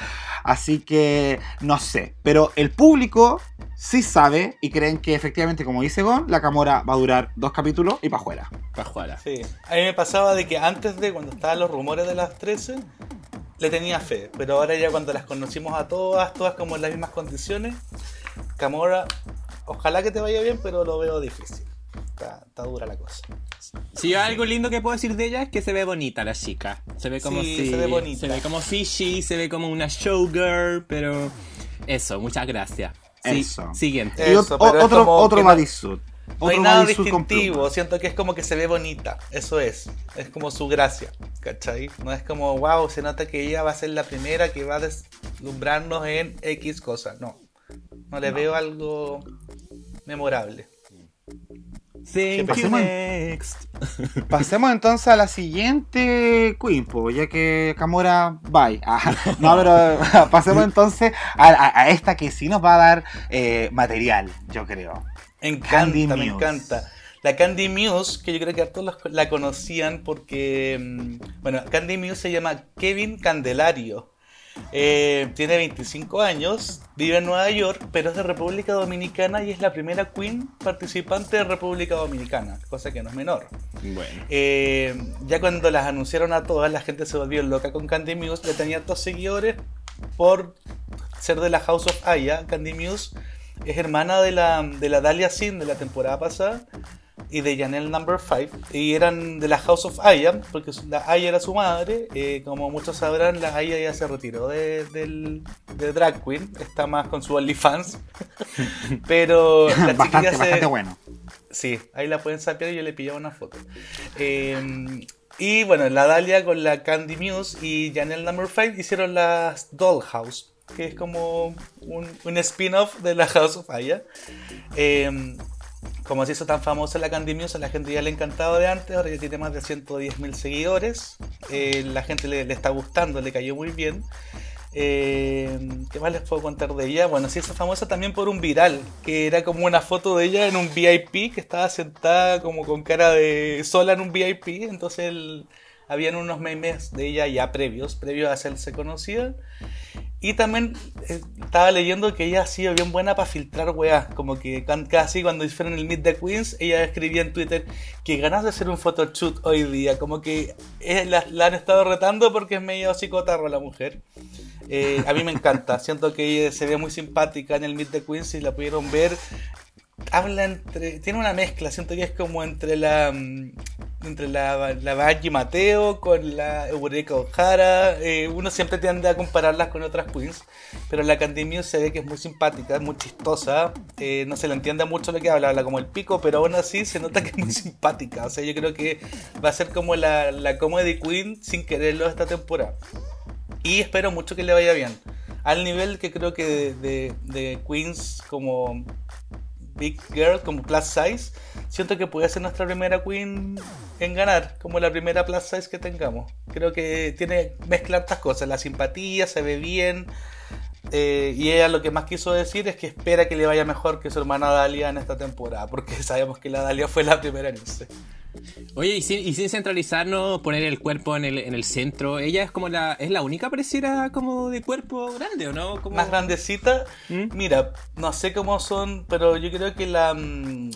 Así que no sé. Pero el público sí sabe y creen que efectivamente, como dice Gon, la Camora va a durar dos capítulos y para afuera. Pajuara. Sí. A mí me pasaba de que antes de cuando estaban los rumores de las 13, le tenía fe. Pero ahora ya cuando las conocimos a todas, todas como en las mismas condiciones, Camora, ojalá que te vaya bien, pero lo veo difícil. Está, está dura la cosa. Si algo lindo que puedo decir de ella es que se ve bonita la chica. Se ve como Sí, si. se ve bonita. se ve como fishy, se ve como una showgirl, pero. Eso, muchas gracias. Sí, Eso. Siguiente. Y Eso, es otro, otro no- bodysuit. No hay nada distintivo, siento que es como que se ve bonita, eso es, es como su gracia, ¿cachai? No es como, wow, se nota que ella va a ser la primera que va a deslumbrarnos en X cosas, no, no le veo algo memorable. Thank you pasemos en- next. Pasemos entonces a la siguiente Queen, po, ya que Camora, bye. Ah, no, pero pasemos entonces a, a- a esta que sí nos va a dar eh, material, yo creo. Candy encanta, me Muse. encanta. La Candy Muse, que yo creo que todos la conocían porque, mm, bueno, Candy Muse se llama Kevin Candelario. Eh, tiene 25 años, vive en Nueva York, pero es de República Dominicana y es la primera queen participante de República Dominicana, cosa que no es menor. Bueno. Eh, ya cuando las anunciaron a todas, la gente se volvió loca con Candy Muse, le tenía dos seguidores por ser de la House of Aya. Candy Muse es hermana de la, de la Dalia Sin de la temporada pasada y de Janelle Number 5 y eran de la House of Aya porque la Aya era su madre eh, como muchos sabrán la Aya ya se retiró de, Drag Queen está más con su OnlyFans pero la bastante, bastante bueno. Sí ahí la pueden saber y yo le pillaba una foto. Eh, y bueno la Dalia con la Candy Muse y Janelle Number 5 hicieron las Dollhouse que es como un, un spin-off de la House of Aya. Eh, como se hizo tan famosa la Candy Muse, a la gente ya le encantado de antes, ahora ya tiene más de 110.000 seguidores. Eh, la gente le, está gustando, le cayó muy bien. Eh, ¿Qué más les puedo contar de ella? Bueno, se hizo famosa también por un viral, que era como una foto de ella en un VIP, que estaba sentada como con cara de sola en un VIP, entonces habían unos memes de ella ya previos, previos a hacerse conocida. Y también eh, estaba leyendo que ella ha sido bien buena para filtrar weas. Como que casi cuando hicieron el Meet the Queens, ella escribía en Twitter que ganas de hacer un photoshoot hoy día. Como que eh, la, han estado retando porque es medio psicotarro la mujer. Eh, a mí me encanta. Siento que ella se ve muy simpática en el Meet the Queens y la pudieron ver habla entre. Tiene una mezcla, siento que es como entre la. Mm, entre la, la Mateo con la Eureka O'Hara. Eh, uno siempre tiende a compararlas con otras queens, pero la Candy Muse se ve que es muy simpática, muy chistosa. Eh, no se le entiende mucho lo que habla, habla como el pico, pero aún así se nota que es muy simpática. O sea, yo creo que va a ser como la, la comedy queen sin quererlo esta temporada. Y espero mucho que le vaya bien. Al nivel que creo que de, de queens como Big Girl como Plus Size, siento que puede ser nuestra primera Queen en ganar, como la primera Plus Size que tengamos. Creo que tiene mezcla estas cosas, la simpatía, se ve bien. Eh, y ella lo que más quiso decir es que espera que le vaya mejor que su hermana Dalia en esta temporada, porque sabemos que la Dalia fue la primera en irse. Oye, y sin, centralizarnos, poner el cuerpo en el, en el centro, ella es como la, es la única pareciera como de cuerpo grande, ¿o no? Como... Más grandecita. ¿Mm? Mira, no sé cómo son, pero yo creo que la mm,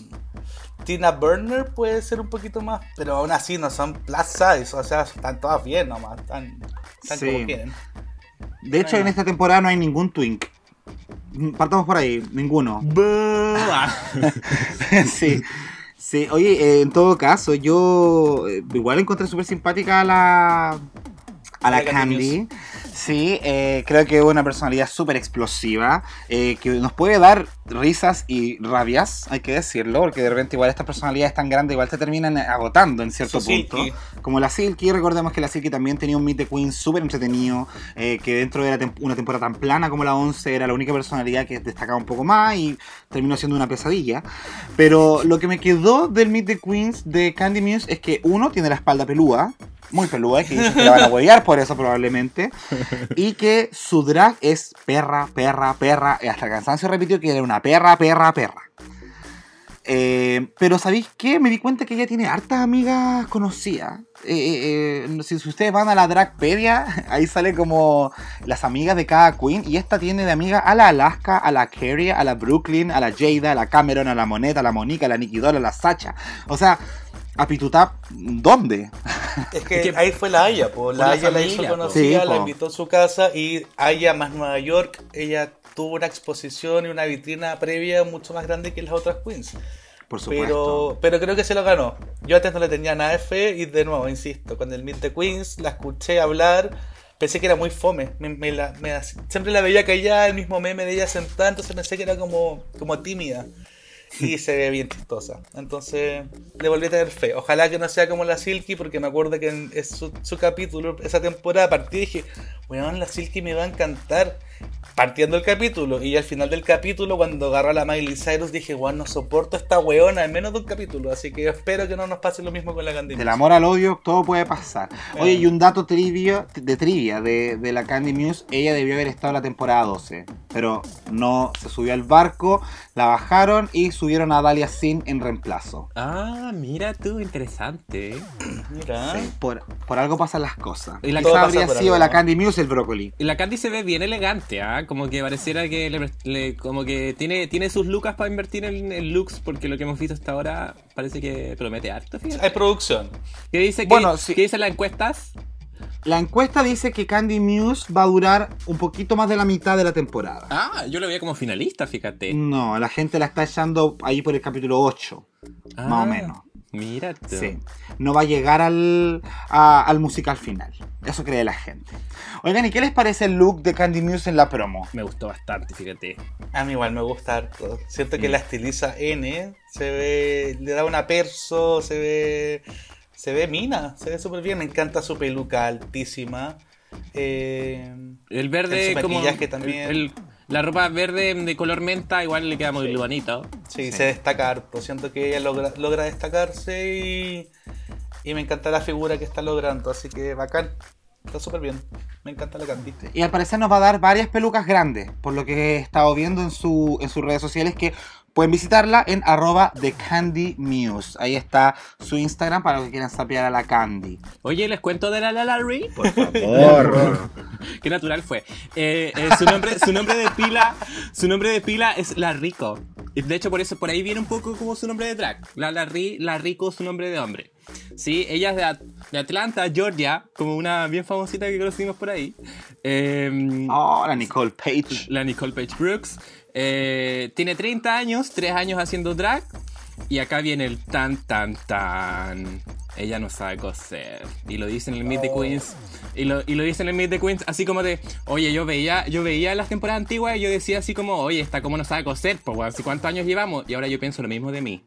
Tina Burner puede ser un poquito más, pero aún así no son plus size, o sea, están todas bien nomás, están, como quieren. De hecho, en esta temporada no hay ningún twink. Partamos por ahí, ninguno. sí. Sí, oye, eh, en todo caso, yo eh, igual encontré súper simpática a la, a la, Candy. Sí, eh, creo que es una personalidad súper explosiva, que nos puede dar risas y rabias, hay que decirlo, porque de repente igual estas personalidades tan grandes igual se terminan agotando en cierto punto. Como la Silky, recordemos que la Silky también tenía un Meet the Queen súper entretenido, eh, que dentro de una temporada tan plana como la 11 era la única personalidad que destacaba un poco más y terminó siendo una pesadilla. Pero lo que me quedó del Meet the Queens de Candy Muse es que uno tiene la espalda pelúa, muy peluda, que que la van a huevear por eso probablemente. Y que su drag es perra, perra, perra. Hasta el cansancio repitió que era una perra, perra, perra. Eh, pero ¿sabéis qué? Me di cuenta que ella tiene hartas amigas conocidas. Eh, eh, si, ustedes van a la Dragpedia, ahí sale como las amigas de cada queen. Y esta tiene de amiga a la Alaska, a la Carrie, a la Brooklyn, a la Jada, a la Cameron, a la Moneta, a la Monica, a la Nikki a la Sacha. O sea, a Pitutap, ¿dónde? Es que, ahí fue la Aya, pues la Aya la hizo conocida, la invitó a su casa y Aya más Nueva York, ella tuvo una exposición y una vitrina previa mucho más grande que las otras queens. Por supuesto. Pero, pero creo que se lo ganó. Yo antes no le tenía nada de fe y de nuevo, insisto, cuando el Meet the Queens la escuché hablar, pensé que era muy fome. siempre la veía callada, el mismo meme de ella sentada, entonces pensé que era como, como tímida y se ve bien chistosa. Entonces le volví a tener fe. Ojalá que no sea como la Silky, porque me acuerdo que en su, capítulo, esa temporada, partí y dije, weón, la Silky me va a encantar. Partiendo el capítulo y al final del capítulo cuando agarró a la Miley Cyrus dije, guau, no soporto esta weona en menos de un capítulo, así que espero que no nos pase lo mismo con la Candy Del Muse. amor al odio, todo puede pasar. Oye, y un dato trivia, de trivia de, de la Candy Muse, ella debió haber estado en la temporada 12, pero no se subió al barco, la bajaron y subieron a Dalia Sin en reemplazo. Ah, mira tú, interesante. ¿eh? Mira. Sí, por, por algo pasan las cosas. Y la- pasa habría sido algo, la ¿no? Candy Muse el brócoli. Y la Candy se ve bien elegante, ¿ah? Como que pareciera que le, le- como que tiene, tiene sus lucas para invertir en, en looks, porque lo que hemos visto hasta ahora parece que promete harto, fíjate. Hay producción. ¿Qué dice, qué- Bueno, sí. qué dicen las encuestas? La encuesta dice que Candy Muse va a durar un poquito más de la mitad de la temporada. Ah, yo lo veía como finalista, fíjate. No, la gente la está echando ahí por el capítulo 8, Ah, más o menos. Mira tú. Sí. No va a llegar al, a- al musical final. Eso cree la gente. Oigan, ¿y qué les parece el look de Candy Muse en la promo? Me gustó bastante, fíjate. A mí igual me gusta harto. Siento que Mm. la estiliza N, se ve, le da una perso, se ve, se ve mina, se ve súper bien. Me encanta su peluca altísima. Eh, El verde, El como. también. el- el- la ropa verde de color menta igual le queda muy bonito. sí, se destaca harto. Siento que ella logra, logra destacarse y, y me encanta la figura que está logrando. Así que bacán, está súper bien. Me encanta la Candy. Y al parecer nos va a dar varias pelucas grandes, por lo que he estado viendo en, su, en sus redes sociales que pueden visitarla en arroba de Candy Muse. Ahí está su Instagram para los que quieran sapear a la Candy. Oye, les cuento de la Lala Ree. Por favor. Qué natural fue. Eh, eh, su, nombre, su nombre de pila, su nombre de pila es La Rico. De hecho, por eso, por ahí viene un poco como su nombre de drag. La, la, Ri- la Rico, su nombre de hombre. Sí, ella es de, At- de Atlanta, Georgia, como una bien famosita que conocimos por ahí. Eh, Oh, la Nicole Page. la Nicole Page Brooks. Eh, tiene 30 años, 3 años haciendo drag. Y acá viene el tan tan tan. Ella no sabe coser. Y lo dicen en el Meet the Queens. Y lo, y lo dicen en el Meet the Queens así como de, oye, yo veía, yo veía las temporadas antiguas y yo decía así como, oye, esta como no sabe coser, pues ¿hace cuántos años llevamos? Y ahora yo pienso lo mismo de mí.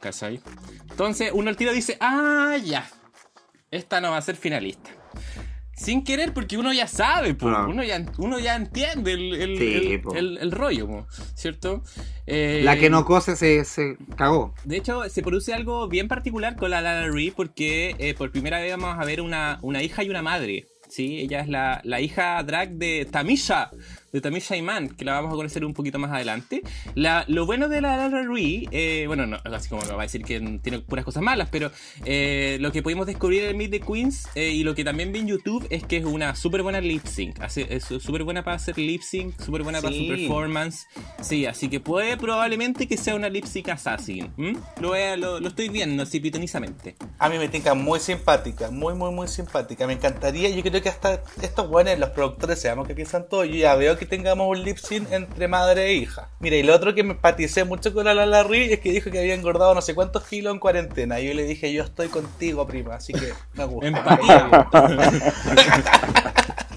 ¿Cachai? Entonces uno al tiro dice, ah, ya. Esta no va a ser finalista. Sin querer, porque uno ya sabe, po, Claro. uno, ya, uno ya entiende el, el, Sí, el- po. el- el rollo, po, ¿cierto? Eh, La que no cose se, se cagó. De hecho, se produce algo bien particular con la Lala Ree porque eh, por primera vez vamos a ver una, una hija y una madre. ¿sí? Ella es la, la hija drag de Tamisha, de Tamisha Iman, que la vamos a conocer un poquito más adelante. La, lo bueno de la Lala Ree, eh, bueno, no, así como va a decir que tiene puras cosas malas, pero eh, lo que pudimos descubrir en Meet the Queens eh, y lo que también vi en YouTube es que es una súper buena lip sync. Hace- Es súper buena para hacer lip sync, súper buena para su Sí. performance. Sí, así que puede probablemente que sea una lip sync assassin. ¿m? Lo, lo, lo estoy viendo así pitonizamente. A mí me tinca muy simpática, muy, muy, muy simpática. Me encantaría, yo creo que hasta estos buenos, los productores, sabemos que piensan todo. Yo ya veo que tengamos un lip sync entre madre e hija. Mira, y lo otro que me empaticé mucho con la Lala Ri es que dijo que había engordado no sé cuántos kilos en cuarentena. Y yo le dije, yo estoy contigo, prima, así que me gusta.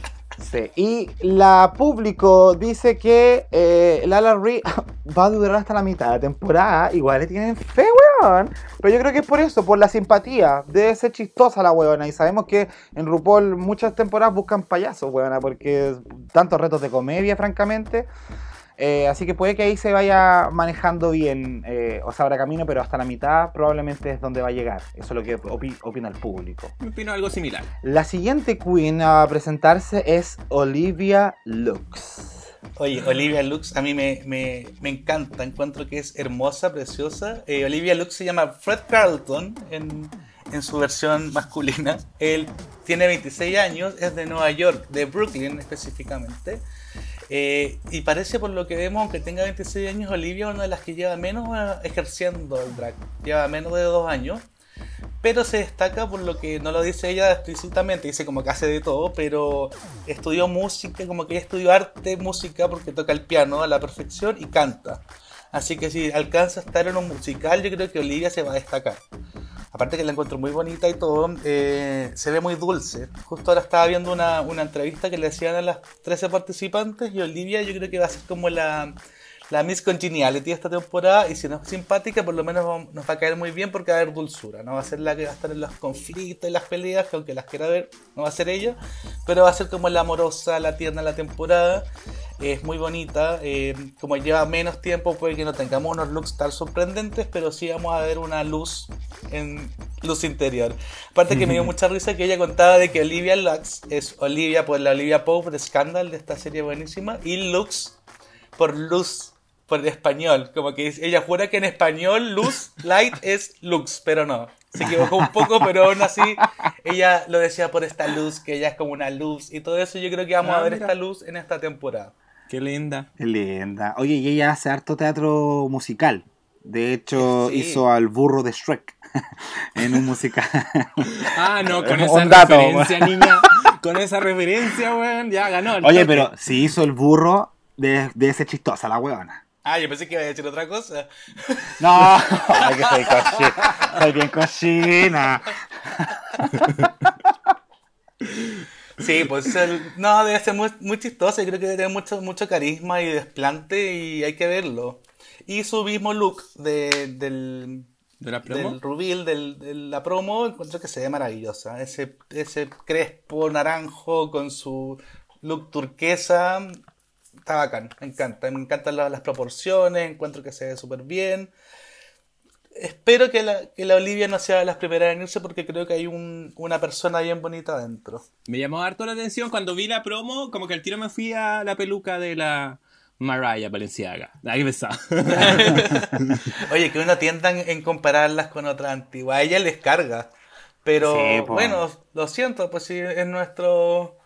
Sí. Y la público dice que eh, Lala Ree va a durar hasta la mitad de la temporada. Igual le tienen fe, weón. Pero yo creo que es por eso, por la simpatía. Debe ser chistosa la weona. Y sabemos que en RuPaul muchas temporadas buscan payasos, weona. Porque tantos retos de comedia, francamente. Eh, así que puede que ahí se vaya manejando bien, eh, o sea, habrá camino, pero hasta la mitad probablemente es donde va a llegar. Eso es lo que opi- opina el público. Me opino algo similar. La siguiente queen a presentarse es Olivia Lux. Oye, Olivia Lux a mí me, me, me encanta, encuentro que es hermosa, preciosa. Eh, Olivia Lux se llama Fred Carlton en, en su versión masculina. Él tiene 26 años, es de Nueva York, de Brooklyn específicamente. Eh, y parece por lo que vemos, aunque tenga 26 años, Olivia es una de las que lleva menos eh, ejerciendo el drag. Lleva menos de dos años. Pero se destaca por lo que no lo dice ella explícitamente, dice como que hace de todo, pero estudió música, como que ella estudió arte, música, porque toca el piano a la perfección y canta. Así que si alcanza a estar en un musical, yo creo que Olivia se va a destacar. Aparte que la encuentro muy bonita y todo, eh, se ve muy dulce. Justo ahora estaba viendo una, una entrevista que le hacían a las 13 participantes y Olivia yo creo que va a ser como la, la Miss Congeniality esta temporada y si no es simpática por lo menos nos va a caer muy bien porque va a haber dulzura, no va a ser la que va a estar en los conflictos y las peleas, que aunque las quiera ver no va a ser ella, Pero va a ser como la amorosa, la tierna la temporada. Es muy bonita. eh, como lleva menos tiempo, puede que no tengamos unos looks tan sorprendentes, pero sí vamos a ver una luz en luz interior. Aparte que me dio mucha risa que ella contaba de que Olivia Lux es Olivia por la Olivia Pope de Scandal de esta serie buenísima y Lux por luz por el español. Como que ella jura que en español luz, light es lux, pero no. Se equivocó un poco, pero aún así ella lo decía por esta luz, que ella es como una luz y todo eso. Yo creo que vamos Ah, a ver mira. esta luz en esta temporada. Qué linda. Qué linda. Oye, y ella hace harto teatro musical. De hecho, Sí. hizo al burro de Shrek en un musical. Ah, no, con Un esa dato, referencia, niña. Con esa referencia, weón, ya ganó. el Oye, toque. pero si hizo el burro, de, de ese chistosa la huevona. Ah, yo pensé que iba a decir otra cosa. No, ay, que soy cochina. Soy bien cochina. Sí, pues el- no, debe ser muy, muy chistosa. Yo creo que debe tener mucho, mucho carisma y desplante y hay que verlo. Y su mismo look de, del, ¿De la promo? del Rubil, del, de la promo, encuentro que se ve maravillosa. Ese, ese crespo naranjo con su look turquesa, está bacán, me encanta. Me encantan la- las proporciones, encuentro que se ve súper bien. Espero que la, que la Olivia no sea de las primeras en irse porque creo que hay un- una persona bien bonita adentro. Me llamó harto la atención cuando vi la promo, como que al tiro me fui a la peluca de la Mariah Balenciaga. Ahí pensaba. Oye, que uno tienda en, compararlas con otras antiguas. A ella les carga. Pero Sí, bueno, lo siento, pues sí, es nuestro.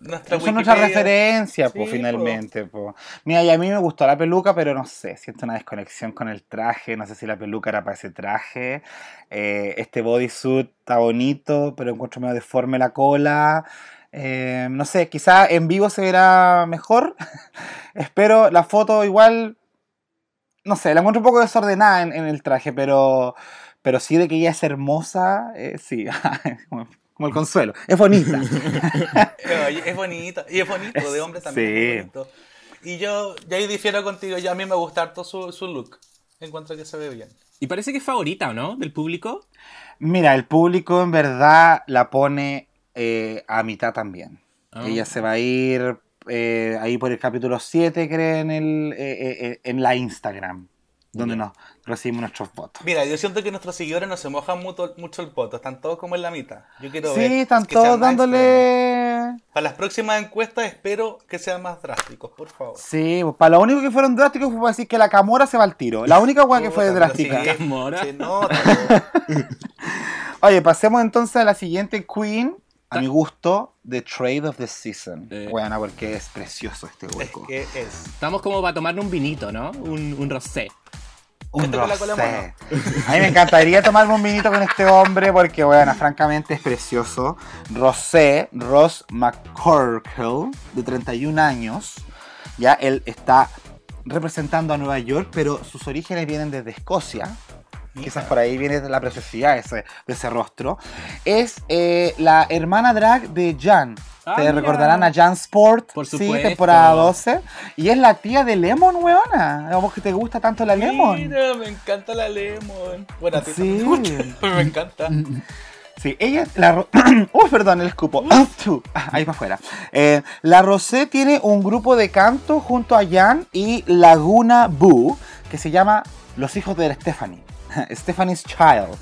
Nuestra es nuestra referencia, Sí, pues, po. finalmente. po. Mira, y a mí me gustó la peluca, pero no sé, siento una desconexión con el traje. No sé si la peluca era para ese traje. Eh, este bodysuit está bonito, pero encuentro medio deforme la cola. Eh, no sé, quizá en vivo se verá mejor. Espero la foto igual. No sé, la encuentro un poco desordenada en, en el traje, pero. Pero sí de que ella es hermosa, eh, sí. como, el consuelo. Es bonita. Es bonito. Y es bonito, de hombre también. Sí. es bonito. Y yo, yo ahí difiero contigo. Yo, a mí me gusta harto su, su look. Encuentro que se ve bien. y parece que es favorita, ¿o no? Del público. Mira, el público en verdad la pone eh, a mitad también. Ah. Ella se va a ir eh, ahí por el capítulo 7, creo, en, el, eh, en la Instagram, donde nos recibimos nuestros votos. Mira, yo siento que nuestros seguidores no se mojan mucho, mucho el poto. Están todos como en la mitad. Yo quiero ver. Sí, están que todos más dándole... Para las próximas encuestas espero que sean más drásticos, por favor. Sí, pues, para lo único que fueron drásticos fue para decir que la Camora se va al tiro. La única weá que fue drástica. sí, Camora. se nota. Oye, pasemos entonces a la siguiente Queen. A mi gusto, The Trade of the Season. Eh. Buena, porque es precioso este es hueco. que es. Estamos como para tomar un vinito, ¿no? Un, un rosé. Un con la cola rosé. A mí me encantaría tomarme un vinito con este hombre porque, bueno, francamente es precioso. Rosé, Ross McCorkle, de 31 años. Ya él está representando a Nueva York, pero sus orígenes vienen desde Escocia. Quizás por ahí viene la preciosidad de ese, de ese rostro. Es eh, la hermana drag de Jan. Ah, Te mira. recordarán a Jan Sport. Por Sí, supuesto. temporada 12. Y es la tía de Lemon, weona. A vos que te gusta tanto la Lemon. Mira, me encanta la Lemon. Bueno, a ti Sí. gusta, pero me encanta. Sí, ella, la Uy, perdón, el escupo. Ah, Ahí para afuera. Eh, la Rosé tiene un grupo de canto junto a Jan y Laguna Boo que se llama Los Hijos de Stephanie. Stephanie's Child.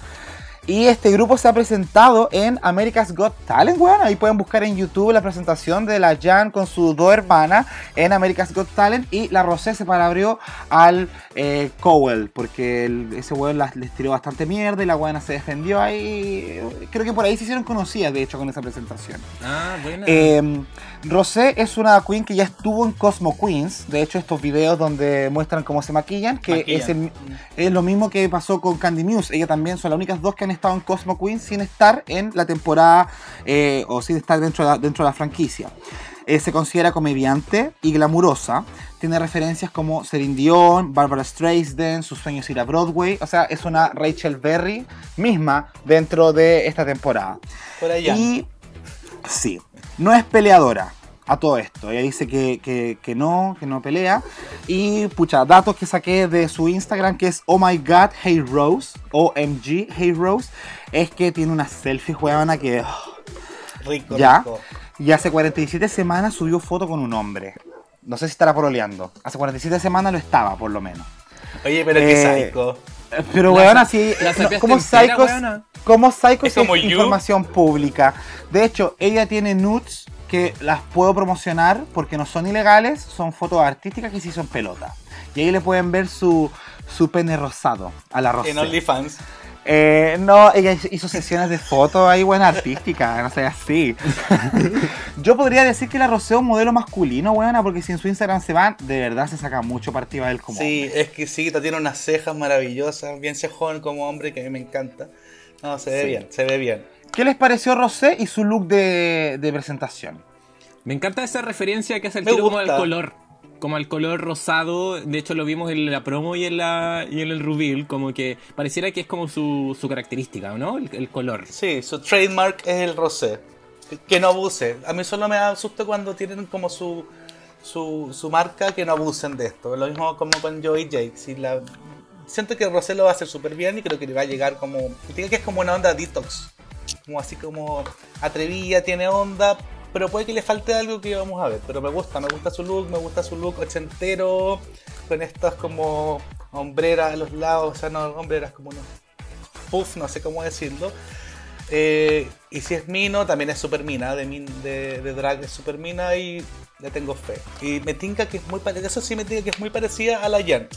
Y este grupo se ha presentado en America's Got Talent, weón. Ahí pueden buscar en YouTube la presentación de la Jan con sus dos hermanas en America's Got Talent. Y la Rosé se parabrió al eh, Cowell, porque el- ese weón las- les tiró bastante mierda y la buena se defendió ahí. Creo que por ahí se hicieron conocidas, de hecho, con esa presentación. Ah, bueno. Eh, Rosé es una queen que ya estuvo en Cosmo Queens. De hecho, estos videos donde muestran cómo se maquillan, que Maquillan. es, el- es lo mismo que pasó con Candy Muse. Ella también son las únicas dos que han estado en Cosmo Queens sin estar en la temporada eh, o sin estar dentro de la, dentro de la franquicia. Eh, se considera comediante y glamurosa. Tiene referencias como Celine Dion, Barbara Streisand, Sus sueños ir a Broadway. O sea, es una Rachel Berry misma dentro de esta temporada. Por allá. Y sí, no es peleadora a todo esto. Ella dice que, que- que no, que no pelea. Y pucha, datos que saqué de su Instagram que es Oh my god, hey Rose, OMG, hey Rose, es que tiene una selfie huevona que. oh, Rico, ya. rico. Y hace 47 semanas subió foto con un hombre. No sé si estará pololeando. Hace 47 semanas lo estaba, por lo menos. Oye, pero Eh, qué psycho. Pero, weón, así. ¿Cómo weona. ¿Cómo Psychos Es como es información pública? De hecho, ella tiene nudes que las puedo promocionar porque no son ilegales, son fotos artísticas que sí son pelota. Y ahí le pueden ver su, su pene rosado a la rosa. En OnlyFans. Eh, no, ella hizo sesiones de fotos ahí buena artística, no sé, así. Yo podría decir que la Rosé es un modelo masculino, buena, porque si en su Instagram se van, de verdad se saca mucho partido a él como Sí, hombre. es que sí, tiene unas cejas maravillosas, bien cejón como hombre, que a mí me encanta. No, se ve Sí. bien, se ve bien. ¿Qué les pareció Rosé y su look de, de presentación? Me encanta esa referencia que hace el Me tiro como gusta. color. Como al color rosado. De hecho, lo vimos en la promo y en, la, y en el reveal. Como que pareciera que es como su, su característica, ¿no? El, el color. Sí, su trademark es el rosé. Que- no abuse. A mí solo me da susto cuando tienen como su, su, su marca que no abusen de esto. Lo mismo como con Joey Jake. Si la, siento que rosé lo va a hacer súper bien y creo que le va a llegar como... Diga que es como una onda detox. Como así como atrevida, tiene onda. Pero puede que le falte algo que vamos a ver. Pero me gusta, me gusta su look, me gusta su look ochentero. Con estas como hombreras a los lados. O sea, no hombreras como unos puff, no sé cómo decirlo. Eh, y si es Mino, también es super mina, de, min- de, de drag es super mina y le tengo fe. Y me tinca que es muy parecida, eso sí me tinca que es muy parecida a la Jan.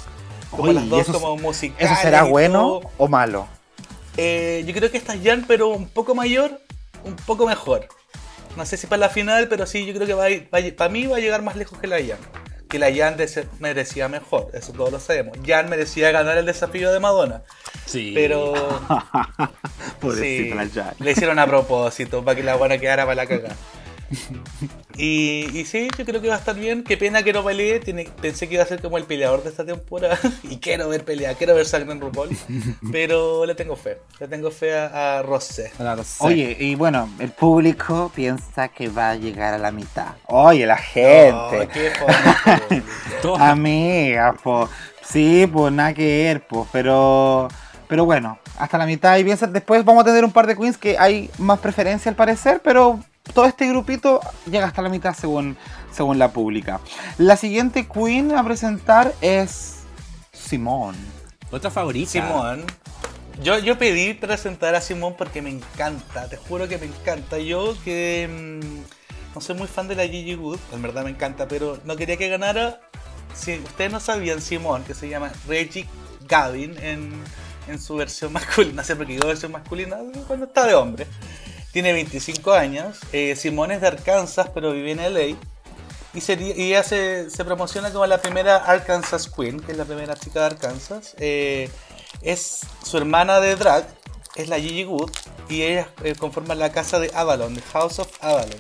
Como Oye, las ¿y dos eso- como musicales. ¿Eso será bueno o malo? Eh, yo creo que esta es Jan, pero un poco mayor, un poco mejor. No sé si para la final, pero sí, yo creo que va a ir- va a- para mí va a llegar más lejos que la Jan. Que la Jan merecía mejor, eso todos lo sabemos. Jan merecía ganar el desafío de Madonna, Sí. pero Sí, la le hicieron a propósito para que la buena quedara para la cagada. Y, y sí, yo creo que va a estar bien. Qué pena que no peleé. Tiene- pensé que iba a ser como el peleador de esta temporada. y quiero ver pelea, quiero ver sangre en RuPaul. Pero le tengo fe. Le tengo fe a, a Rosé. Oye, y bueno, el público piensa que va a llegar a la mitad. Oye, la gente. Oh, qué Amiga, pues. Sí, pues nada que ver, pues. Pero. Pero bueno, hasta la mitad y piensa, después vamos a tener un par de queens que hay más preferencia al parecer, pero todo este grupito llega hasta la mitad según, según la pública. La siguiente queen a presentar es Simón. Otra favorita. Simón. Yo, yo pedí presentar a Simón porque me encanta, te juro que me encanta. Yo que mm, no soy muy fan de la Gigi Good, en verdad me encanta, pero no quería que ganara. Si ustedes no sabían, Simón, que se llama Reggie Gavin en, en su versión masculina, no sé por qué digo versión masculina cuando está de hombre. Tiene 25 años, eh, Simón es de Arkansas, pero vive en LA. Y, sería, y ella se, se promociona como la primera Arkansas Queen, que es la primera chica de Arkansas. Eh, es su hermana de drag, es la Gigi Good, y ellas eh, conforman la casa de Avalon, The House of Avalon.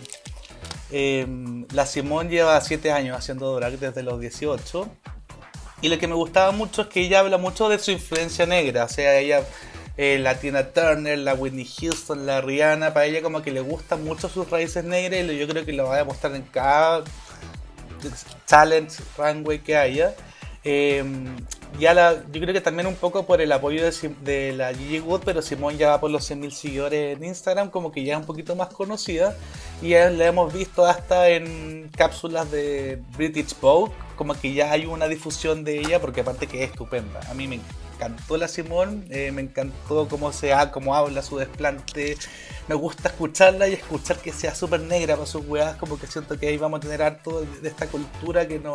Eh, la Simone lleva 7 años haciendo drag desde los 18. Y lo que me gustaba mucho es que ella habla mucho de su influencia negra. O sea, ella, eh, la Tina Turner, la Whitney Houston, la Rihanna, para ella como que le gustan mucho sus raíces negras y yo creo que lo va a demostrar en cada challenge, runway que haya. Eh, ya yo creo que también un poco por el apoyo de, la Gigi Wood, pero Simón ya va por los 100.000 seguidores en Instagram, como que ya es un poquito más conocida. Y ya la hemos visto hasta en cápsulas de British Vogue, como que ya hay una difusión de ella, porque aparte que es estupenda. A mí me encantó la Simón, eh, me encantó cómo, se ha, cómo habla, su desplante. Me gusta escucharla y escuchar que sea súper negra para sus weas, como que siento que ahí vamos a tener harto de, esta cultura que no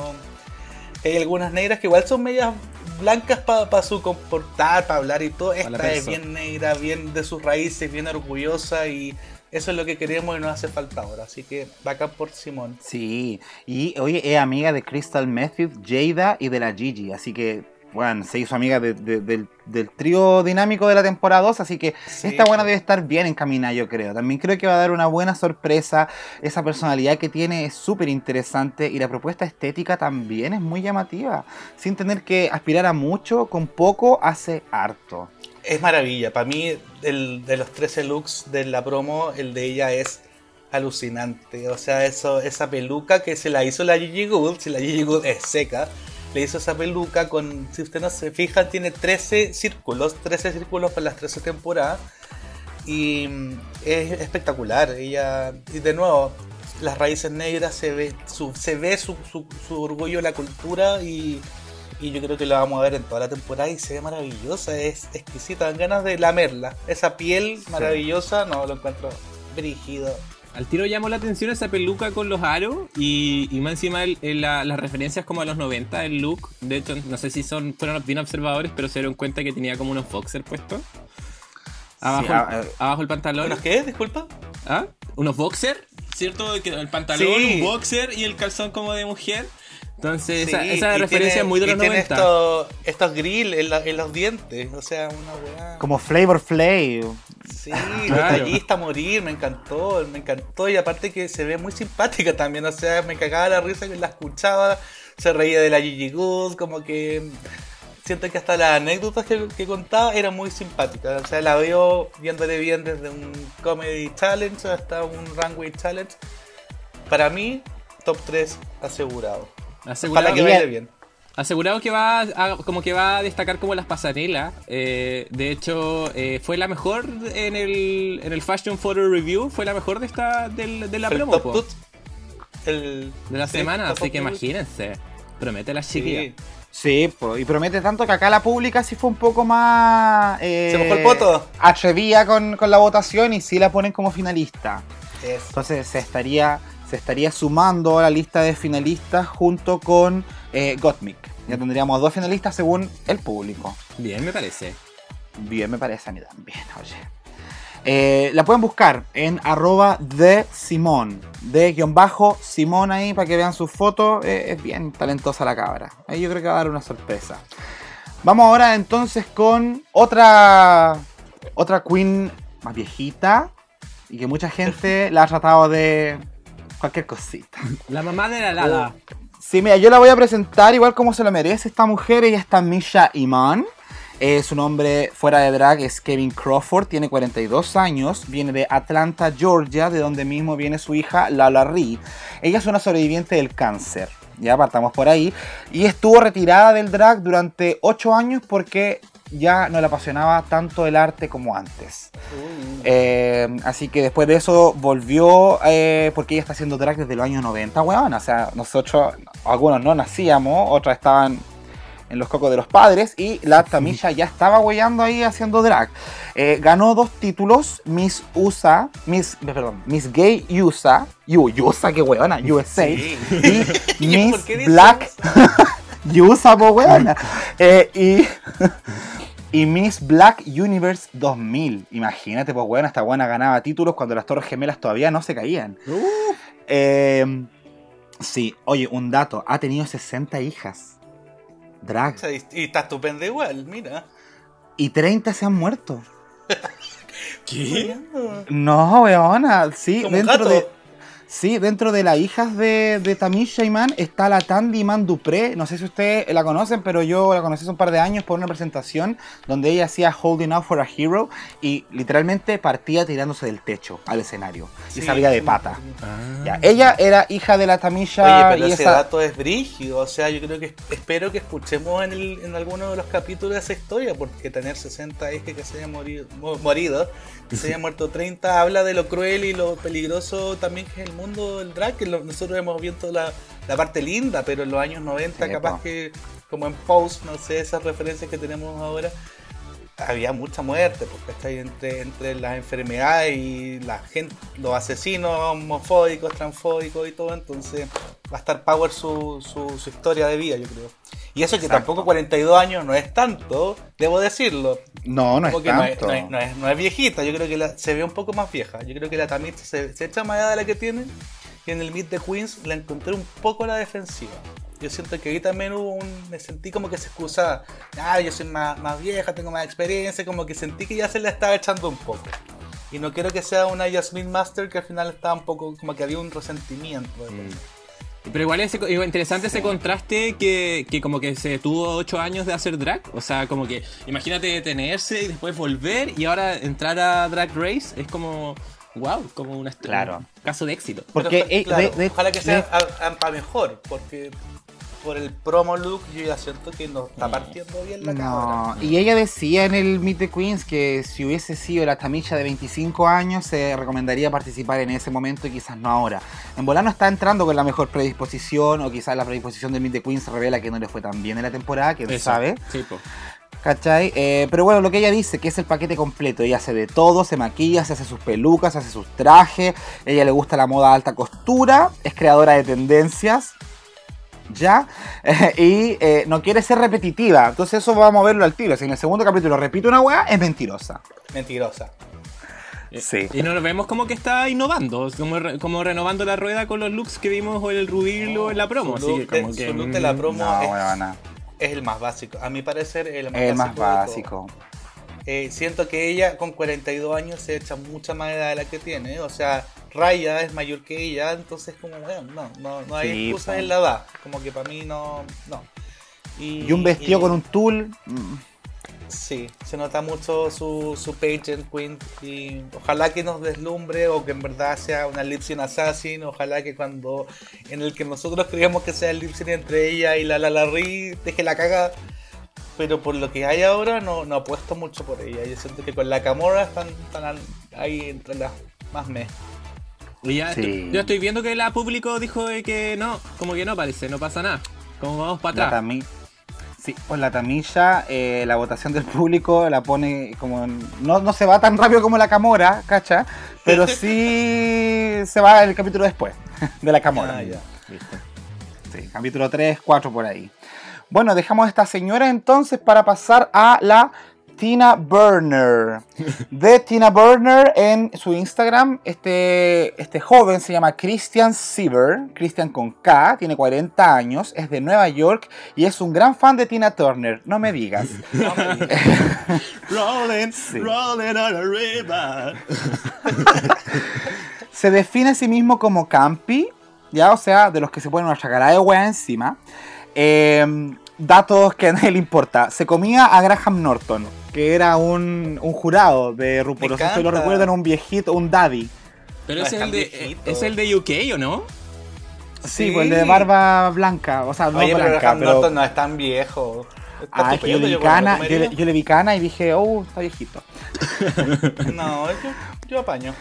que hay algunas negras que igual son medias blancas para su comportar, para hablar y todo. Esta es bien negra, bien de sus raíces, bien orgullosa y eso es lo que queremos y nos hace falta ahora. Así que bacán por Simón. Sí, y oye, es amiga de Crystal Method, Jada y de la Gigi, así que, bueno, se hizo amiga de- de- del, del trío dinámico de la temporada 2, así que Sí. esta buena debe estar bien encaminada, yo creo. También creo que va a dar una buena sorpresa, esa personalidad que tiene es súper interesante y la propuesta estética también es muy llamativa. Sin tener que aspirar a mucho, con poco hace harto. Es maravilla. Para mí, el, de los 13 looks de la promo, el de ella es alucinante. O sea, eso, esa peluca que se la hizo la Gigi Good, si la Gigi Good es seca, le hizo esa peluca con, si usted no se fija, tiene 13 círculos, 13 círculos para las 13 temporadas. Y mm, es espectacular. Ella, y de nuevo, las raíces negras, se ve su, se ve su, su, su orgullo la cultura y, y yo creo que la vamos a ver en toda la temporada y se ve maravillosa, es exquisita, dan ganas de lamerla. Esa piel maravillosa, no, lo encuentro brígido. Al tiro llamó la atención esa peluca con los aros y, y más encima el- el- la- las referencias como a los 90, el look. De hecho, no sé si son fueron bien observadores, pero se dieron cuenta que tenía como unos boxers puestos. Abajo, Sí, a- el, abajo el pantalón. ¿Unos qué? Disculpa. ¿Ah? ¿Unos boxers? ¿Cierto? El pantalón, Sí. un boxer y el calzón como de mujer. Entonces, esa, Sí, esa y referencia tiene- es muy de y los tiene 90. Estos, estos grill en, la- en los dientes, o sea, una weá. Como Flavor Flav. Sí, detallista a morir, me encantó, me encantó. Y aparte que se ve muy simpática también, o sea, me cagaba la risa que la escuchaba, se reía de la Gigi Good, como que siento que hasta las anécdotas que, que contaba eran muy simpáticas. O sea, la veo viéndole bien desde un comedy challenge hasta un runway challenge. Para mí, top 3 asegurado. Asegurado, Ojalá que vaya bien. Asegurado que va a, como que va a destacar como las pasarelas. Eh, de hecho, eh, fue la mejor en el, en el Fashion Photo Review. Fue la mejor de esta del- de la El promo. top el- de la sí, semana, así que imagínense. Promete la chiquilla. Sí. Sí, po, y promete tanto que acá la pública sí fue un poco más. eh, ¿Se mojó el poto? Atrevida con, con la votación y sí la ponen como finalista. Eso. Entonces se estaría, se estaría sumando a la lista de finalistas junto con eh, Gottmik. Ya tendríamos dos finalistas según el público. Bien, me parece. Bien, me parece a mí también, oye. Eh, la pueden buscar en arroba de Simón, de guion bajo Simón ahí para que vean sus fotos. Eh, es bien talentosa la cabra. Ahí yo creo que va a dar una sorpresa. Vamos ahora entonces con otra, otra queen más viejita y que mucha gente la ha tratado de cualquier cosita. La mamá de la Lala. Sí, mira, yo la voy a presentar igual como se lo merece esta mujer. Ella está Misha Iman. Eh, su nombre fuera de drag es Kevin Crawford, tiene 42 años, viene de Atlanta, Georgia, de donde mismo viene su hija Lala Ree. Ella es una sobreviviente del cáncer, ya partamos por ahí, y estuvo retirada del drag durante 8 años porque ya no le apasionaba tanto el arte como antes. Eh, así que después de eso volvió, eh, porque ella está haciendo drag desde los años 90, weón. O sea, nosotros, algunos no nacíamos, otras estaban en los cocos de los padres y la Tamisha ya estaba weyando ahí haciendo drag. Eh, ganó dos títulos, Miss USA, Miss, perdón, Miss Gay USA, USA, qué weona, USA, Sí. y ¿Y Miss Black eso? USA, po weona. Eh, y, y Miss Black Universe 2000. Imagínate, pues weona, esta buena ganaba títulos cuando las torres gemelas todavía no se caían. Eh, sí, oye, un dato, ha tenido 60 hijas. Drag. Y, está estupenda igual, mira. Y 30 se han muerto. ¿Qué? No, weona, sí, Como dentro gato. de. Sí, dentro de las hijas de, de Tamisha Iman está la Tandy Iman Dupré. No sé si ustedes la conocen, pero yo la conocí hace un par de años por una presentación donde ella hacía Holding Out for a Hero y literalmente partía tirándose del techo al escenario y Sí. salía de pata. Ah. Ya, ella era hija de la Tamisha Oye, pero y ese esa- dato es brígido. O sea, yo creo que espero que escuchemos en, el, en alguno de los capítulos esa historia, porque tener 60 hijas que se hayan morido, mo- morido, que se hayan muerto 30, habla de lo cruel y lo peligroso también que es el mundo del drag. Que nosotros hemos visto la, la parte linda, pero en los años 90, Sí, capaz po. que, como en Post, no sé, esas referencias que tenemos ahora. Había mucha muerte, porque está entre, entre las enfermedades y la gente, los asesinos homofóbicos, transfóbicos y todo, entonces va a estar Power su, su, su historia de vida, yo creo. Y eso que tampoco 42 años no es tanto, debo decirlo. No, no es tanto. no, es, no es- no es viejita, yo creo que la- se ve un poco más vieja. Yo creo que la Tamita se, se echa más edad de la que tiene. Y en el Meet de Queens la encontré un poco a la defensiva. Yo siento que ahí también hubo un. Me sentí como que se excusaba. Ah, yo soy más, más vieja, tengo más experiencia. Como que sentí que ya se la estaba echando un poco. Y no quiero que sea una Jasmine Master que al final estaba un poco. Como que había un resentimiento. Mm. Pero igual es interesante ese contraste que, que como que se tuvo 8 años de hacer drag. O sea, como que imagínate detenerse y después volver y ahora entrar a Drag Race es como, wow, como una Claro. un caso de éxito. Porque, Pero, eh, claro, de- de- ojalá que sea de- para mejor. Porque por el promo look, yo ya siento que no está partiendo bien la No, y ella decía en el Meet the Queens que si hubiese sido la Tamilla de 25 años, se recomendaría participar en ese momento y quizás no ahora. En Volano está entrando con la mejor predisposición, o quizás la predisposición del Meet the Queens revela que no le fue tan bien en la temporada, quién Eso. sabe. Sí. ¿Cachai? Eh, pero bueno, lo que ella dice, que es el paquete completo. Ella hace de todo, se maquilla, se hace sus pelucas, se hace sus trajes. Ella le gusta la moda alta costura, es creadora de tendencias. ¿Ya? y eh, no quiere ser repetitiva. Entonces eso vamos a verlo al tiro. Si en el segundo capítulo repite una weá, es mentirosa. Mentirosa. Sí. Y nos vemos como que está innovando, como, re- como renovando la rueda con los looks que vimos o el Rubí o en la promo. Su Así look que como de- que. su look de la promo No, es. Es el más básico. A mi parecer, el más el más básico. todo. básico. Eh, siento que ella con 42 años se echa mucha más edad de la que tiene. O sea, Raya es mayor que ella, entonces como, bueno, no, no, no hay Sí, excusa po. en la edad. Como que para mí no, no. Y un vestido y- con un tul. mm, Sí, se nota mucho su, su pageant queen y ojalá que nos deslumbre o que en verdad sea una lip sync assassin, ojalá que cuando en el que nosotros creíamos que sea el lip sync entre ella y la la Larry deje la caga, pero por lo que hay ahora no, no apuesto mucho por ella, yo siento que con la Camora están, están ahí entre las más me. Y ya Sí. estoy- yo estoy viendo que la público dijo de que no, como que no parece, no pasa nada. Como vamos para La atrás. Sí, pues la tamilla, eh, la votación del público la pone como. No, no se va tan rápido como la Camora, ¿cacha? Pero sí se va el capítulo después de la Camora. Ah, ya. ¿Viste? Sí, capítulo 3, 4 por ahí. Bueno, dejamos a esta señora entonces para pasar a la Tina Burner. De Tina Burner en su Instagram, este, este joven se llama Christian Siever, Christian con K, tiene 40 años, es de Nueva York y es un gran fan de Tina Turner, no me digas. Rolling, Sí. rolling on a river. Se define a sí mismo como campi, ya, o sea, de los que se ponen una chacarada de wea encima. Eh, datos que a nadie le importa. Se comía a Graham Norton, que era un, un jurado de RuPaul. Me No sé si lo recuerdan, un viejito, un daddy. Pero No ese es es el, de, es el de UK, ¿o no? Sí, pues el de barba blanca, o sea, no Oye, pero blanca, Graham pero... Norton no es tan viejo. Está Ah, que yo le, vi cana, yo, le, comería. yo le vi cana y dije, oh, está viejito. No, yo, yo apaño.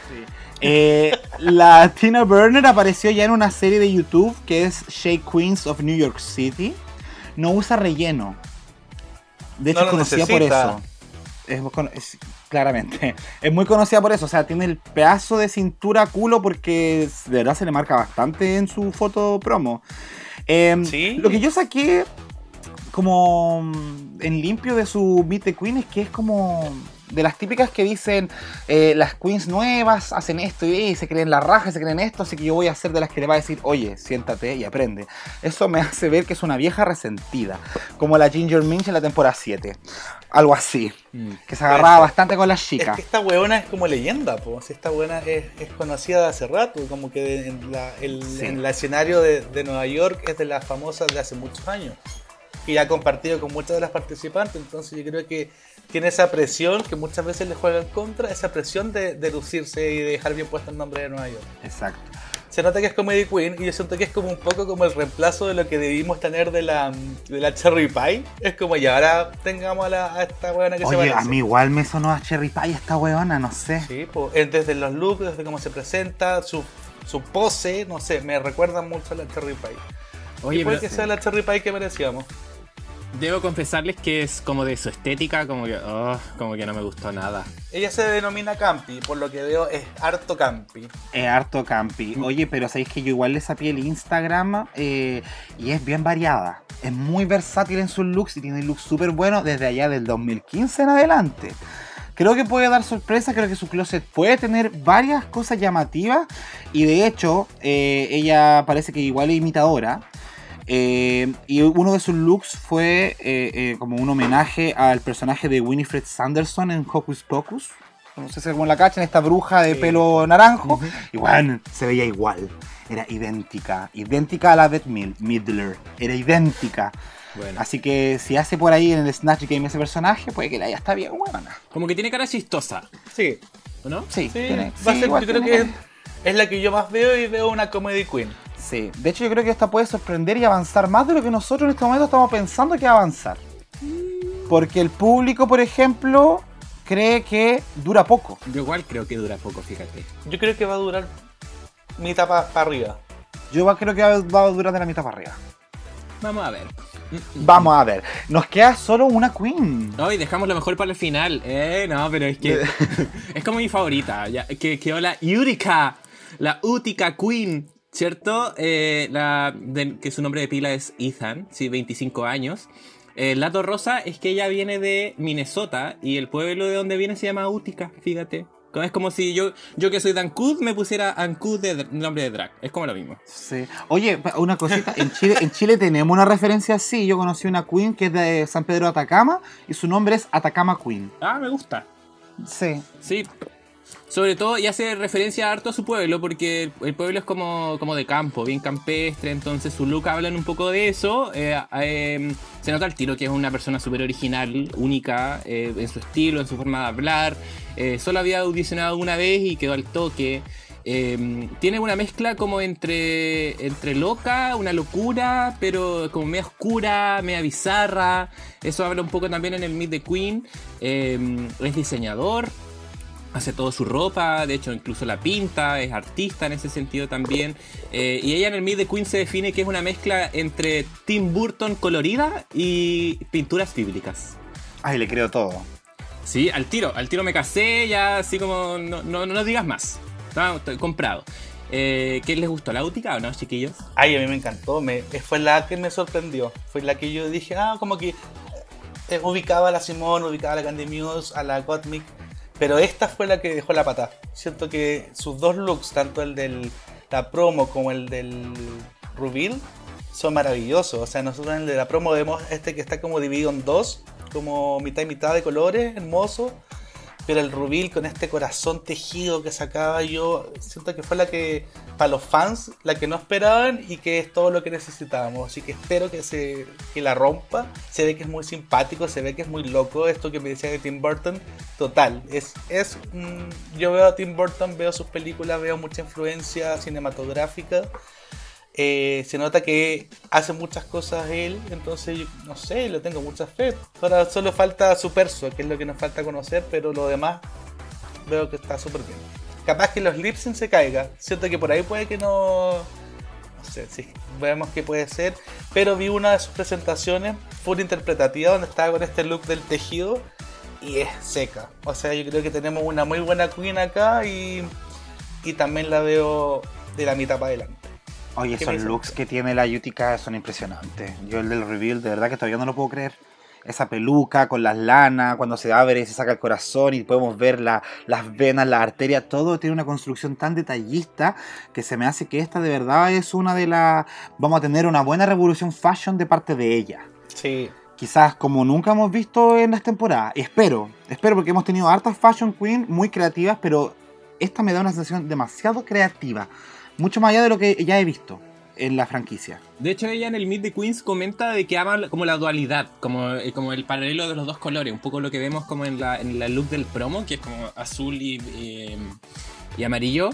Eh, la Tina Burner apareció ya en una serie de YouTube que es Shake Queens of New York City. No usa relleno. De hecho, No es conocida por eso. Es, es- claramente. Es muy conocida por eso. O sea, tiene el pedazo de cintura culo porque de verdad se le marca bastante en su foto promo. Em, Sí. Lo que yo saqué como en limpio de su Meet the Queen es que es como de las típicas que dicen eh, las queens nuevas hacen esto y, se creen la raja, se creen esto, así que yo voy a ser de las que le va a decir, oye, siéntate y aprende. Eso me hace ver que es una vieja resentida, como la Ginger Minch en la temporada 7. Algo así, que se agarraba bastante con las Es chicas. que esta weona es como leyenda, pues. Esta weona es, es conocida de hace rato, como que en, la, el, Sí. en el escenario de, de Nueva York es de las famosas de hace muchos años. Y ha compartido con muchas de las participantes, entonces yo creo que tiene esa presión que muchas veces le juega en contra, esa presión de, de lucirse y de dejar bien puesto el nombre de Nueva York. Exacto. Se nota que es Comedy Queen y yo siento que es como un poco como el reemplazo de lo que debimos tener de la, de la Cherry Pie. Es como ya ahora tengamos a, la- a esta weona que se Oye, parece. a mí igual me sonó a Cherry Pie esta weona, no sé. Sí, pues, desde los looks, desde cómo se presenta, su, su pose, no sé, me recuerda mucho a la Cherry Pie. Oye, y puede pero que sea la Cherry Pie que merecíamos. Debo confesarles que es como de su estética, como que, oh, como que no me gustó nada. Ella se denomina Campi, por lo que veo es harto Campi. Es harto campi. Oye, pero sabéis que yo igual le sapié el Instagram eh, y es bien variada. Es muy versátil en sus looks y tiene looks súper buenos desde allá del 2015 en adelante. Creo que puede dar sorpresa, creo que su closet puede tener varias cosas llamativas y de hecho eh, ella parece que igual es imitadora. Eh, y uno de sus looks fue eh, eh, como un homenaje al personaje de Winifred Sanderson en Hocus Pocus. No sé si como la cachan, esta bruja de Sí. pelo naranjo. Igual, se veía igual. Era idéntica. Idéntica a la Beth Mid- Midler. Era idéntica. Bueno, Así que si hace por ahí en el Snatch Game ese personaje, puede que la haya está bien buena. como que tiene cara chistosa, Sí, ¿o no? Sí, sí, tiene- va a sí, ser- yo creo tiene que es, es la que yo más veo y veo una Comedy Queen. Sí, de hecho yo creo que esta puede sorprender y avanzar más de lo que nosotros en este momento estamos pensando que va a avanzar. Porque el público, por ejemplo, cree que dura poco. Yo igual creo que dura poco, fíjate. Yo creo que va a durar mitad para arriba. Yo igual creo que va va a durar de la mitad para arriba. Vamos a ver. Vamos a ver, nos queda solo una queen. No, y dejamos lo mejor para el final. Eh, no, pero es que es como mi favorita. Ya, que, que hola, Yurika, la Utica Queen, ¿cierto? Eh, la, de- que su nombre de pila es Ethan, sí, 25 años. El dato rosa es que ella viene de Minnesota y el pueblo de donde viene se llama Utica, fíjate. Es como si yo, yo que soy de Ancud me pusiera Ancud de nombre de drag. Es como lo mismo. Sí. Oye, una cosita, en Chile, en Chile tenemos una referencia así. Yo conocí una queen que es de San Pedro de Atacama y su nombre es Atacama Queen. Ah, me gusta. Sí. Sí. Sobre todo, y hace referencia harto a su pueblo, porque el, pueblo es como, como de campo, bien campestre, entonces su look hablan un poco de eso. eh, eh, se nota al tiro que es una persona súper original, única, eh, en su estilo, en su forma de hablar. Solo había audicionado una vez y quedó al toque. Tiene una mezcla como entre, entre loca, una locura, pero como media oscura, media bizarra. Eso habla un poco también en el Meet the Queen. Es diseñador, hace todo su ropa, de hecho incluso la pinta, es artista en ese sentido también. Eh, y ella en el Meet the Queen se define que es una mezcla entre Tim Burton colorida y pinturas bíblicas. Ay, le creo todo. Sí, al tiro, al tiro me casé, ya así como no, no, no digas más. Estoy comprado. Eh, ¿Qué les gustó la útica o no, chiquillos? Ay, a mí me encantó. Me, fue la que me sorprendió. Fue la que yo dije, ah, como que eh, ubicaba a la Simone, ubicaba a la Candy Muse, a la Gottmik. Pero esta fue la que dejó la pata. Siento que sus dos looks, tanto el de la promo como el del reveal, son maravillosos. O sea, nosotros en el de la promo vemos este que está como dividido en dos, como mitad y mitad de colores, hermoso. Pero el reveal con este corazón tejido que sacaba yo, siento que fue la que, para los fans, la que no esperaban y que es todo lo que necesitábamos. Así que espero que, se, que la rompa. Se ve que es muy simpático, se ve que es muy loco. Esto que me decía de Tim Burton, total. Es, es mm, Yo veo a Tim Burton, veo sus películas, veo mucha influencia cinematográfica. Eh, se nota que hace muchas cosas él, entonces yo, no sé, le tengo mucha fe. Ahora solo falta su perso, que es lo que nos falta conocer, pero lo demás veo que está súper bien. Capaz que los lip sync se caiga, siento que por ahí puede que no. No sé, sí, veamos qué puede ser. Pero vi una de sus presentaciones, full interpretativa, donde estaba con este look del tejido y es seca. O sea, yo creo que tenemos una muy buena queen acá y también la veo de la mitad para adelante. Oye, ¿Qué esos looks que tiene la Utica son impresionantes. Yo el del reveal, de verdad que todavía no lo puedo creer. Esa peluca con las lanas, cuando se abre y se saca el corazón y podemos ver la- las venas, la arteria, todo tiene una construcción tan detallista que se me hace que esta de verdad es una de las... Vamos a tener una buena revolución fashion de parte de ella. Sí, Quizás como nunca hemos visto en las temporadas. Espero, espero porque hemos tenido hartas fashion queen muy creativas, pero esta me da una sensación demasiado creativa. Mucho más allá de lo que ya he visto en la franquicia. De hecho, ella en el Meet the Queens comenta de que ama como la dualidad, como, eh, como el paralelo de los dos colores, un poco lo que vemos como en la, en la look del promo, que es como azul y, eh, y amarillo.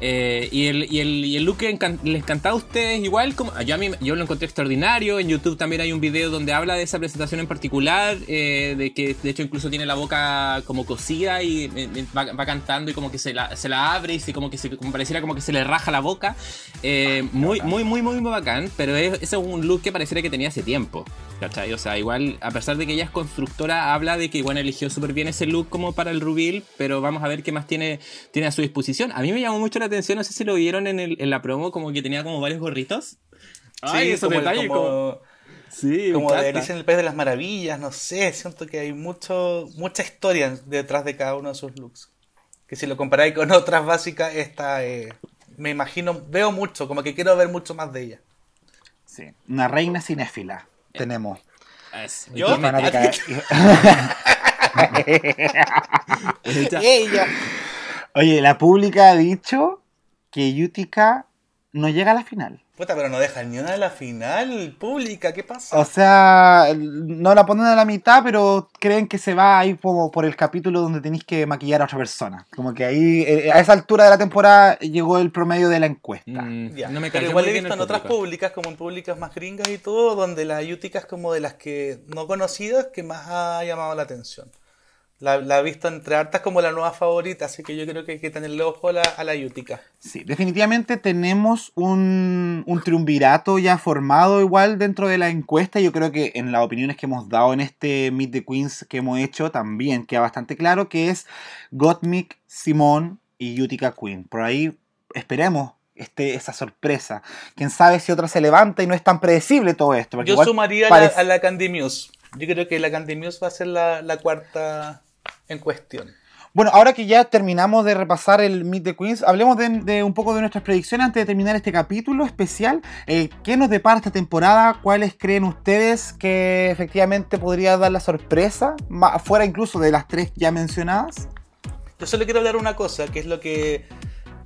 Eh, y, el, y, el, y el look que encan- les encantaba a ustedes igual, como yo, a mí, yo lo encontré extraordinario, en YouTube también hay un video donde habla de esa presentación en particular, eh, de que de hecho incluso tiene la boca como cosida y eh, eh, va, va cantando y como que se la, se la abre y se, como que se, como pareciera como que se le raja la boca. Eh, muy, muy, muy, muy, muy bacán, pero es, ese es un look que pareciera que tenía hace tiempo. ¿Cachai? O sea, igual, a pesar de que ella es constructora, habla de que bueno, eligió súper bien ese look como para el reveal, pero vamos a ver qué más tiene, tiene a su disposición. A mí me llamó mucho la atención, no sé si lo vieron en, el- en la promo, como que tenía como varios gorritos. Ay, Sí, esos como, detalles, como, como- Sí, como me de encanta. Alicia en el País de las Maravillas, no sé, siento que hay mucho mucha historia detrás de cada uno de sus looks. Que si lo comparáis con otras básicas, esta eh, me imagino, veo mucho, como que quiero ver mucho más de ella. Sí. Una reina cinéfila tenemos. Es- Yo- y me- Fanática- Ya. ¡Ella! Oye, la pública ha dicho que Utica no llega a la final. Puta, pero no dejan ni una de la final pública, ¿qué pasa? O sea, no la ponen a la mitad, pero creen que se va ahí como por el capítulo donde tenéis que maquillar a otra persona. Como que ahí, eh, a esa altura de la temporada, llegó el promedio de la encuesta. Mm, Ya, no me pero cayó igual he visto en otras públicas, como en públicas más gringas y todo, donde la Yutica es como de las que no conocidas que más ha llamado la atención. La, la he visto entre hartas como la nueva favorita, así que yo creo que hay que tenerle ojo a la, a la Yutica. Sí, definitivamente tenemos un, un triunvirato ya formado igual dentro de la encuesta. Yo creo que en las opiniones que hemos dado en este Meet the Queens que hemos hecho también queda bastante claro que es Gottmik, Simón y Utica Queen. Por ahí esperemos este, esa sorpresa. Quién sabe si otra se levanta y no es tan predecible todo esto. Yo sumaría a la, parece- a la Candy Muse. Yo creo que la Candy Muse va a ser la, la cuarta en cuestión. Bueno, ahora que ya terminamos de repasar el Meet the Queens, hablemos de, de un poco de nuestras predicciones antes de terminar este capítulo especial. Eh, ¿Qué nos depara esta temporada? ¿Cuáles creen ustedes que efectivamente podría dar la sorpresa? Fuera incluso de las tres ya mencionadas. Yo solo quiero hablar una cosa, que es lo que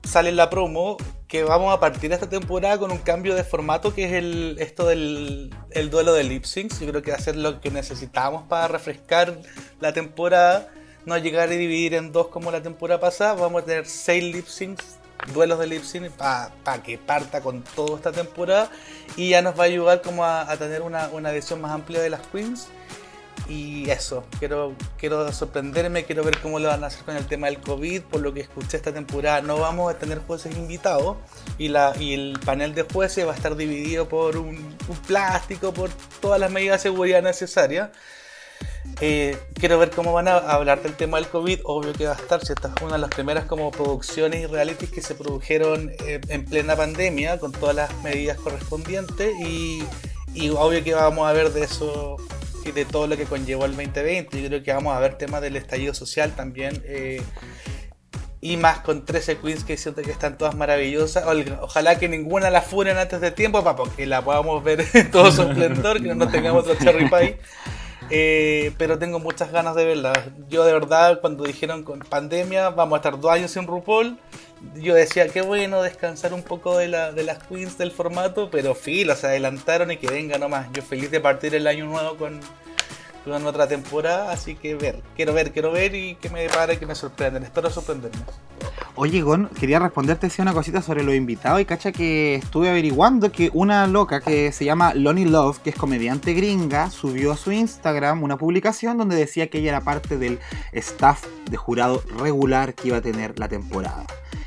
sale en la promo, que vamos a partir esta temporada con un cambio de formato, que es el, esto del el duelo de lip syncs. Yo creo que va a ser lo que necesitamos para refrescar la temporada, no llegar y dividir en dos como la temporada pasada. Vamos a tener seis lip syncs, duelos de lip sync, para que parta con toda esta temporada y ya nos va a ayudar como a, tener una, una visión más amplia de las queens. Y eso, quiero, quiero sorprenderme, quiero ver cómo lo van a hacer con el tema del COVID. Por lo que escuché esta temporada, no vamos a tener jueces invitados y, la, y el panel de jueces va a estar dividido por un plástico, por todas las medidas de seguridad necesarias. Eh, quiero ver cómo van a hablar del tema del COVID. Obvio que va a estar, si esta es una de las primeras como producciones y realities que se produjeron eh, en plena pandemia, con todas las medidas correspondientes. Y, y obvio que vamos a ver de eso y de todo lo que conllevó el 2020. Yo creo que vamos a ver temas del estallido social también. eh, y más con 13 queens que siento que están todas maravillosas. Ojalá que ninguna la funen antes de tiempo para que la podamos ver en todo su esplendor, que no nos tengamos otro cherry pie. Eh, pero tengo muchas ganas de verla. Yo de verdad, cuando dijeron con pandemia, vamos a estar dos años sin RuPaul, yo decía, qué bueno descansar un poco de, la, de las queens del formato, pero filo, se adelantaron y que venga nomás. Yo feliz de partir el año nuevo con, con otra temporada, así que ver, quiero ver, quiero ver y que me depare, que me sorprendan. Espero sorprenderme. Oye, Gon, quería responderte sí, una cosita sobre los invitados y cacha que estuve averiguando que una loca que se llama Lonnie Love, que es comediante gringa, subió a su Instagram una publicación donde decía que ella era parte del staff de jurado regular que iba a tener la temporada.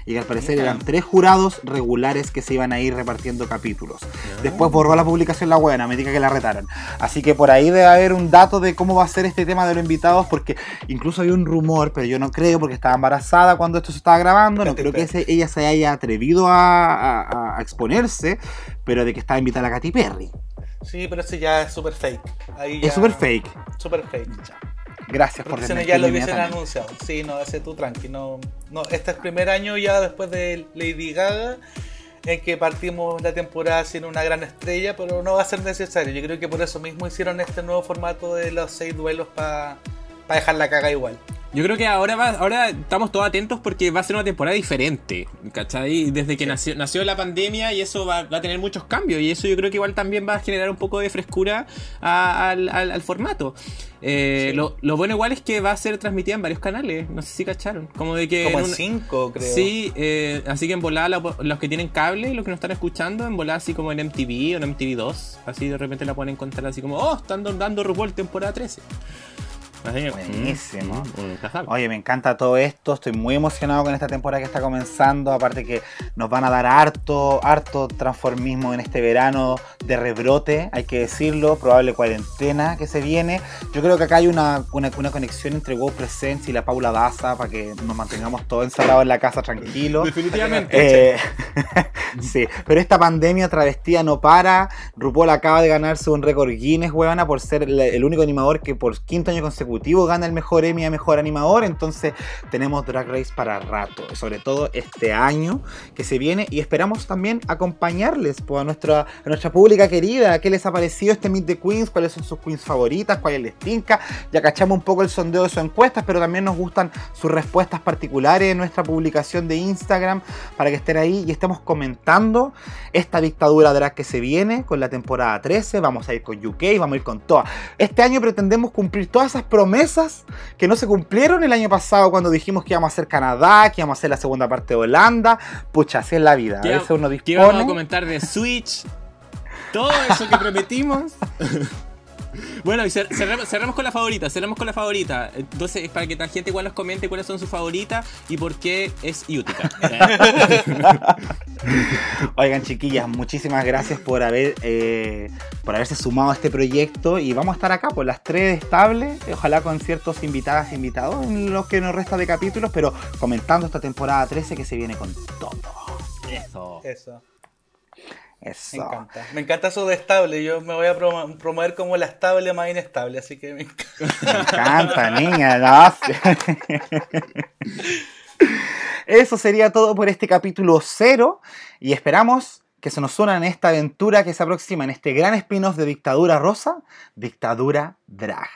Y que al parecer eran tres jurados regulares que se iban a ir repartiendo capítulos. Después borró la publicación la buena, me diga que la retaron. Así que por ahí debe haber un dato de cómo va a ser este tema de los invitados, porque incluso había un rumor, pero yo no creo porque estaba embarazada cuando esto se estaba grabando. No creo que ese- ella se haya atrevido a, a- a exponerse, pero de que estaba invitada a Katy Perry. Sí, pero ese ya es super fake. Ahí ya- Es súper fake. Super fake. Gracias por Porque no desmentirme ya lo hubiesen anunciado. Sí, no, ese tú tranqui. No, no, este es el primer año ya después de Lady Gaga en que partimos la temporada sin una gran estrella, pero no va a ser necesario. Yo creo que por eso mismo hicieron este nuevo formato de los seis duelos para dejar la caga igual. Yo creo que ahora va, ahora estamos todos atentos porque va a ser una temporada diferente, ¿cachai? Desde que nació, nació la pandemia y eso va, va a tener muchos cambios y eso yo creo que igual también va a generar un poco de frescura a- al, al- al formato. Eh, Sí. lo, lo bueno igual es que va a ser transmitida en varios canales, no sé si cacharon, como de que... Como en un- cinco, creo. Sí, eh, así que en volada la- los que tienen cable y los que nos están escuchando, en volada así como en MTV o en MTV2, así de repente la pueden encontrar así como, oh, están dando RuPaul temporada 13. Así Buenísimo. mm, mm. Oye, me encanta todo esto, estoy muy emocionado con esta temporada que está comenzando, aparte que nos van a dar harto, harto transformismo en este verano de rebrote, hay que decirlo, probable cuarentena que se viene. Yo creo que acá hay una, una, una conexión entre Wow Presents y la Paula Daza para que nos mantengamos todos encerrados en la casa tranquilos. Definitivamente. Eh, sí, pero esta pandemia travestida no para. RuPaul acaba de ganarse un récord Guinness, huevona, por ser el único animador que por quinto año consecutivo gana el mejor Emmy a mejor animador, entonces tenemos Drag Race para rato, sobre todo este año que se viene y esperamos también acompañarles pues, a, nuestra, a nuestra pública querida, qué les ha parecido este Meet the Queens, cuáles son sus queens favoritas, cuáles les tinca, ya cachamos un poco el sondeo de sus encuestas, pero también nos gustan sus respuestas particulares en nuestra publicación de Instagram para que estén ahí y estemos comentando esta dictadura drag que se viene con la temporada 13, vamos a ir con UK, vamos a ir con todas. Este año pretendemos cumplir todas esas promesas que no se cumplieron el año pasado cuando dijimos que íbamos a hacer Canadá, que íbamos a hacer la segunda parte de Holanda. Pucha, así es la vida. A ¿Qué, veces uno qué dispone. vamos a comentar de Switch? Todo eso que prometimos. Bueno, y cer- con la favorita, cerramos con la favorita. Entonces, para que la gente igual nos comente cuáles son sus favoritas y por qué es Utica. Oigan, chiquillas, muchísimas gracias por haber eh, por haberse sumado a este proyecto y vamos a estar acá por las tres estables, ojalá con ciertos invitadas e invitados en los que nos resta de capítulos, pero comentando esta temporada 13 que se viene con todo. Eso. Eso. Me Eso. encanta. Me encanta eso de estable. Yo me voy a promo- promover como la estable más inestable, así que me encanta. Me encanta, niña. no. Eso sería todo por este capítulo cero y esperamos que se nos unan en esta aventura que se aproxima en este gran spin-off de Dictadura Rosa, Dictadura Drag.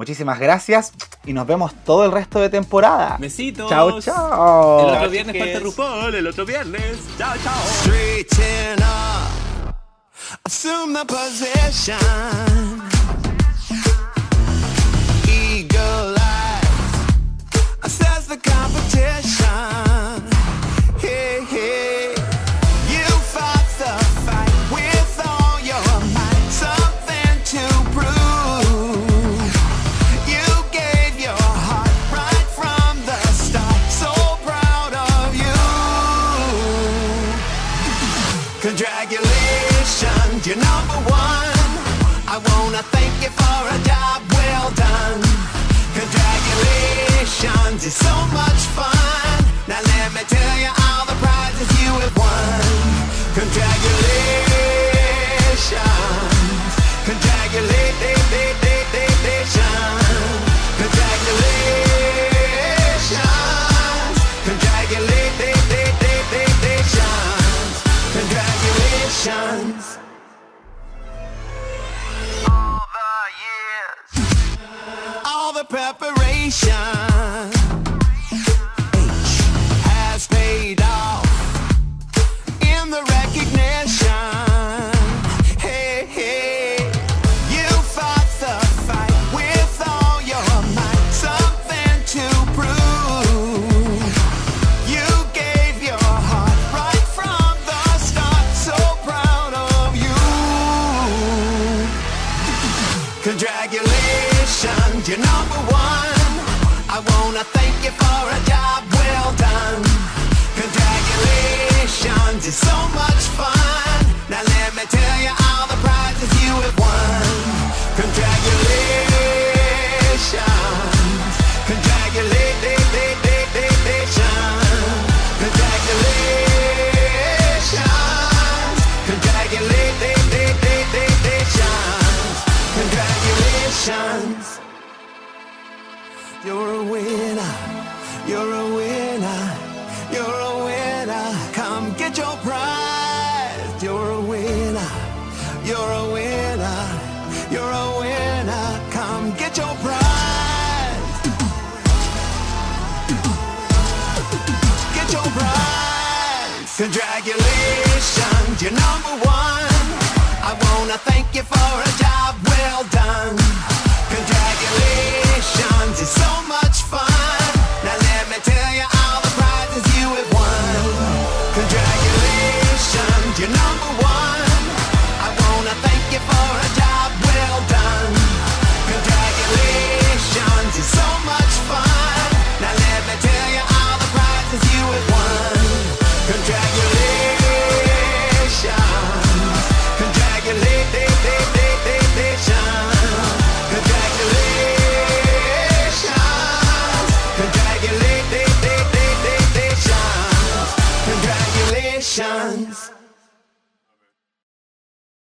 Muchísimas gracias y nos vemos todo el resto de temporada. Besitos. Chao, chao. El otro viernes falta RuPaul, el otro viernes. Chao, chao. Straighten up, assume the position. Eagle eyes, assess the competition. Thank you for a job well done. Congratulations, it's so much fun. nation.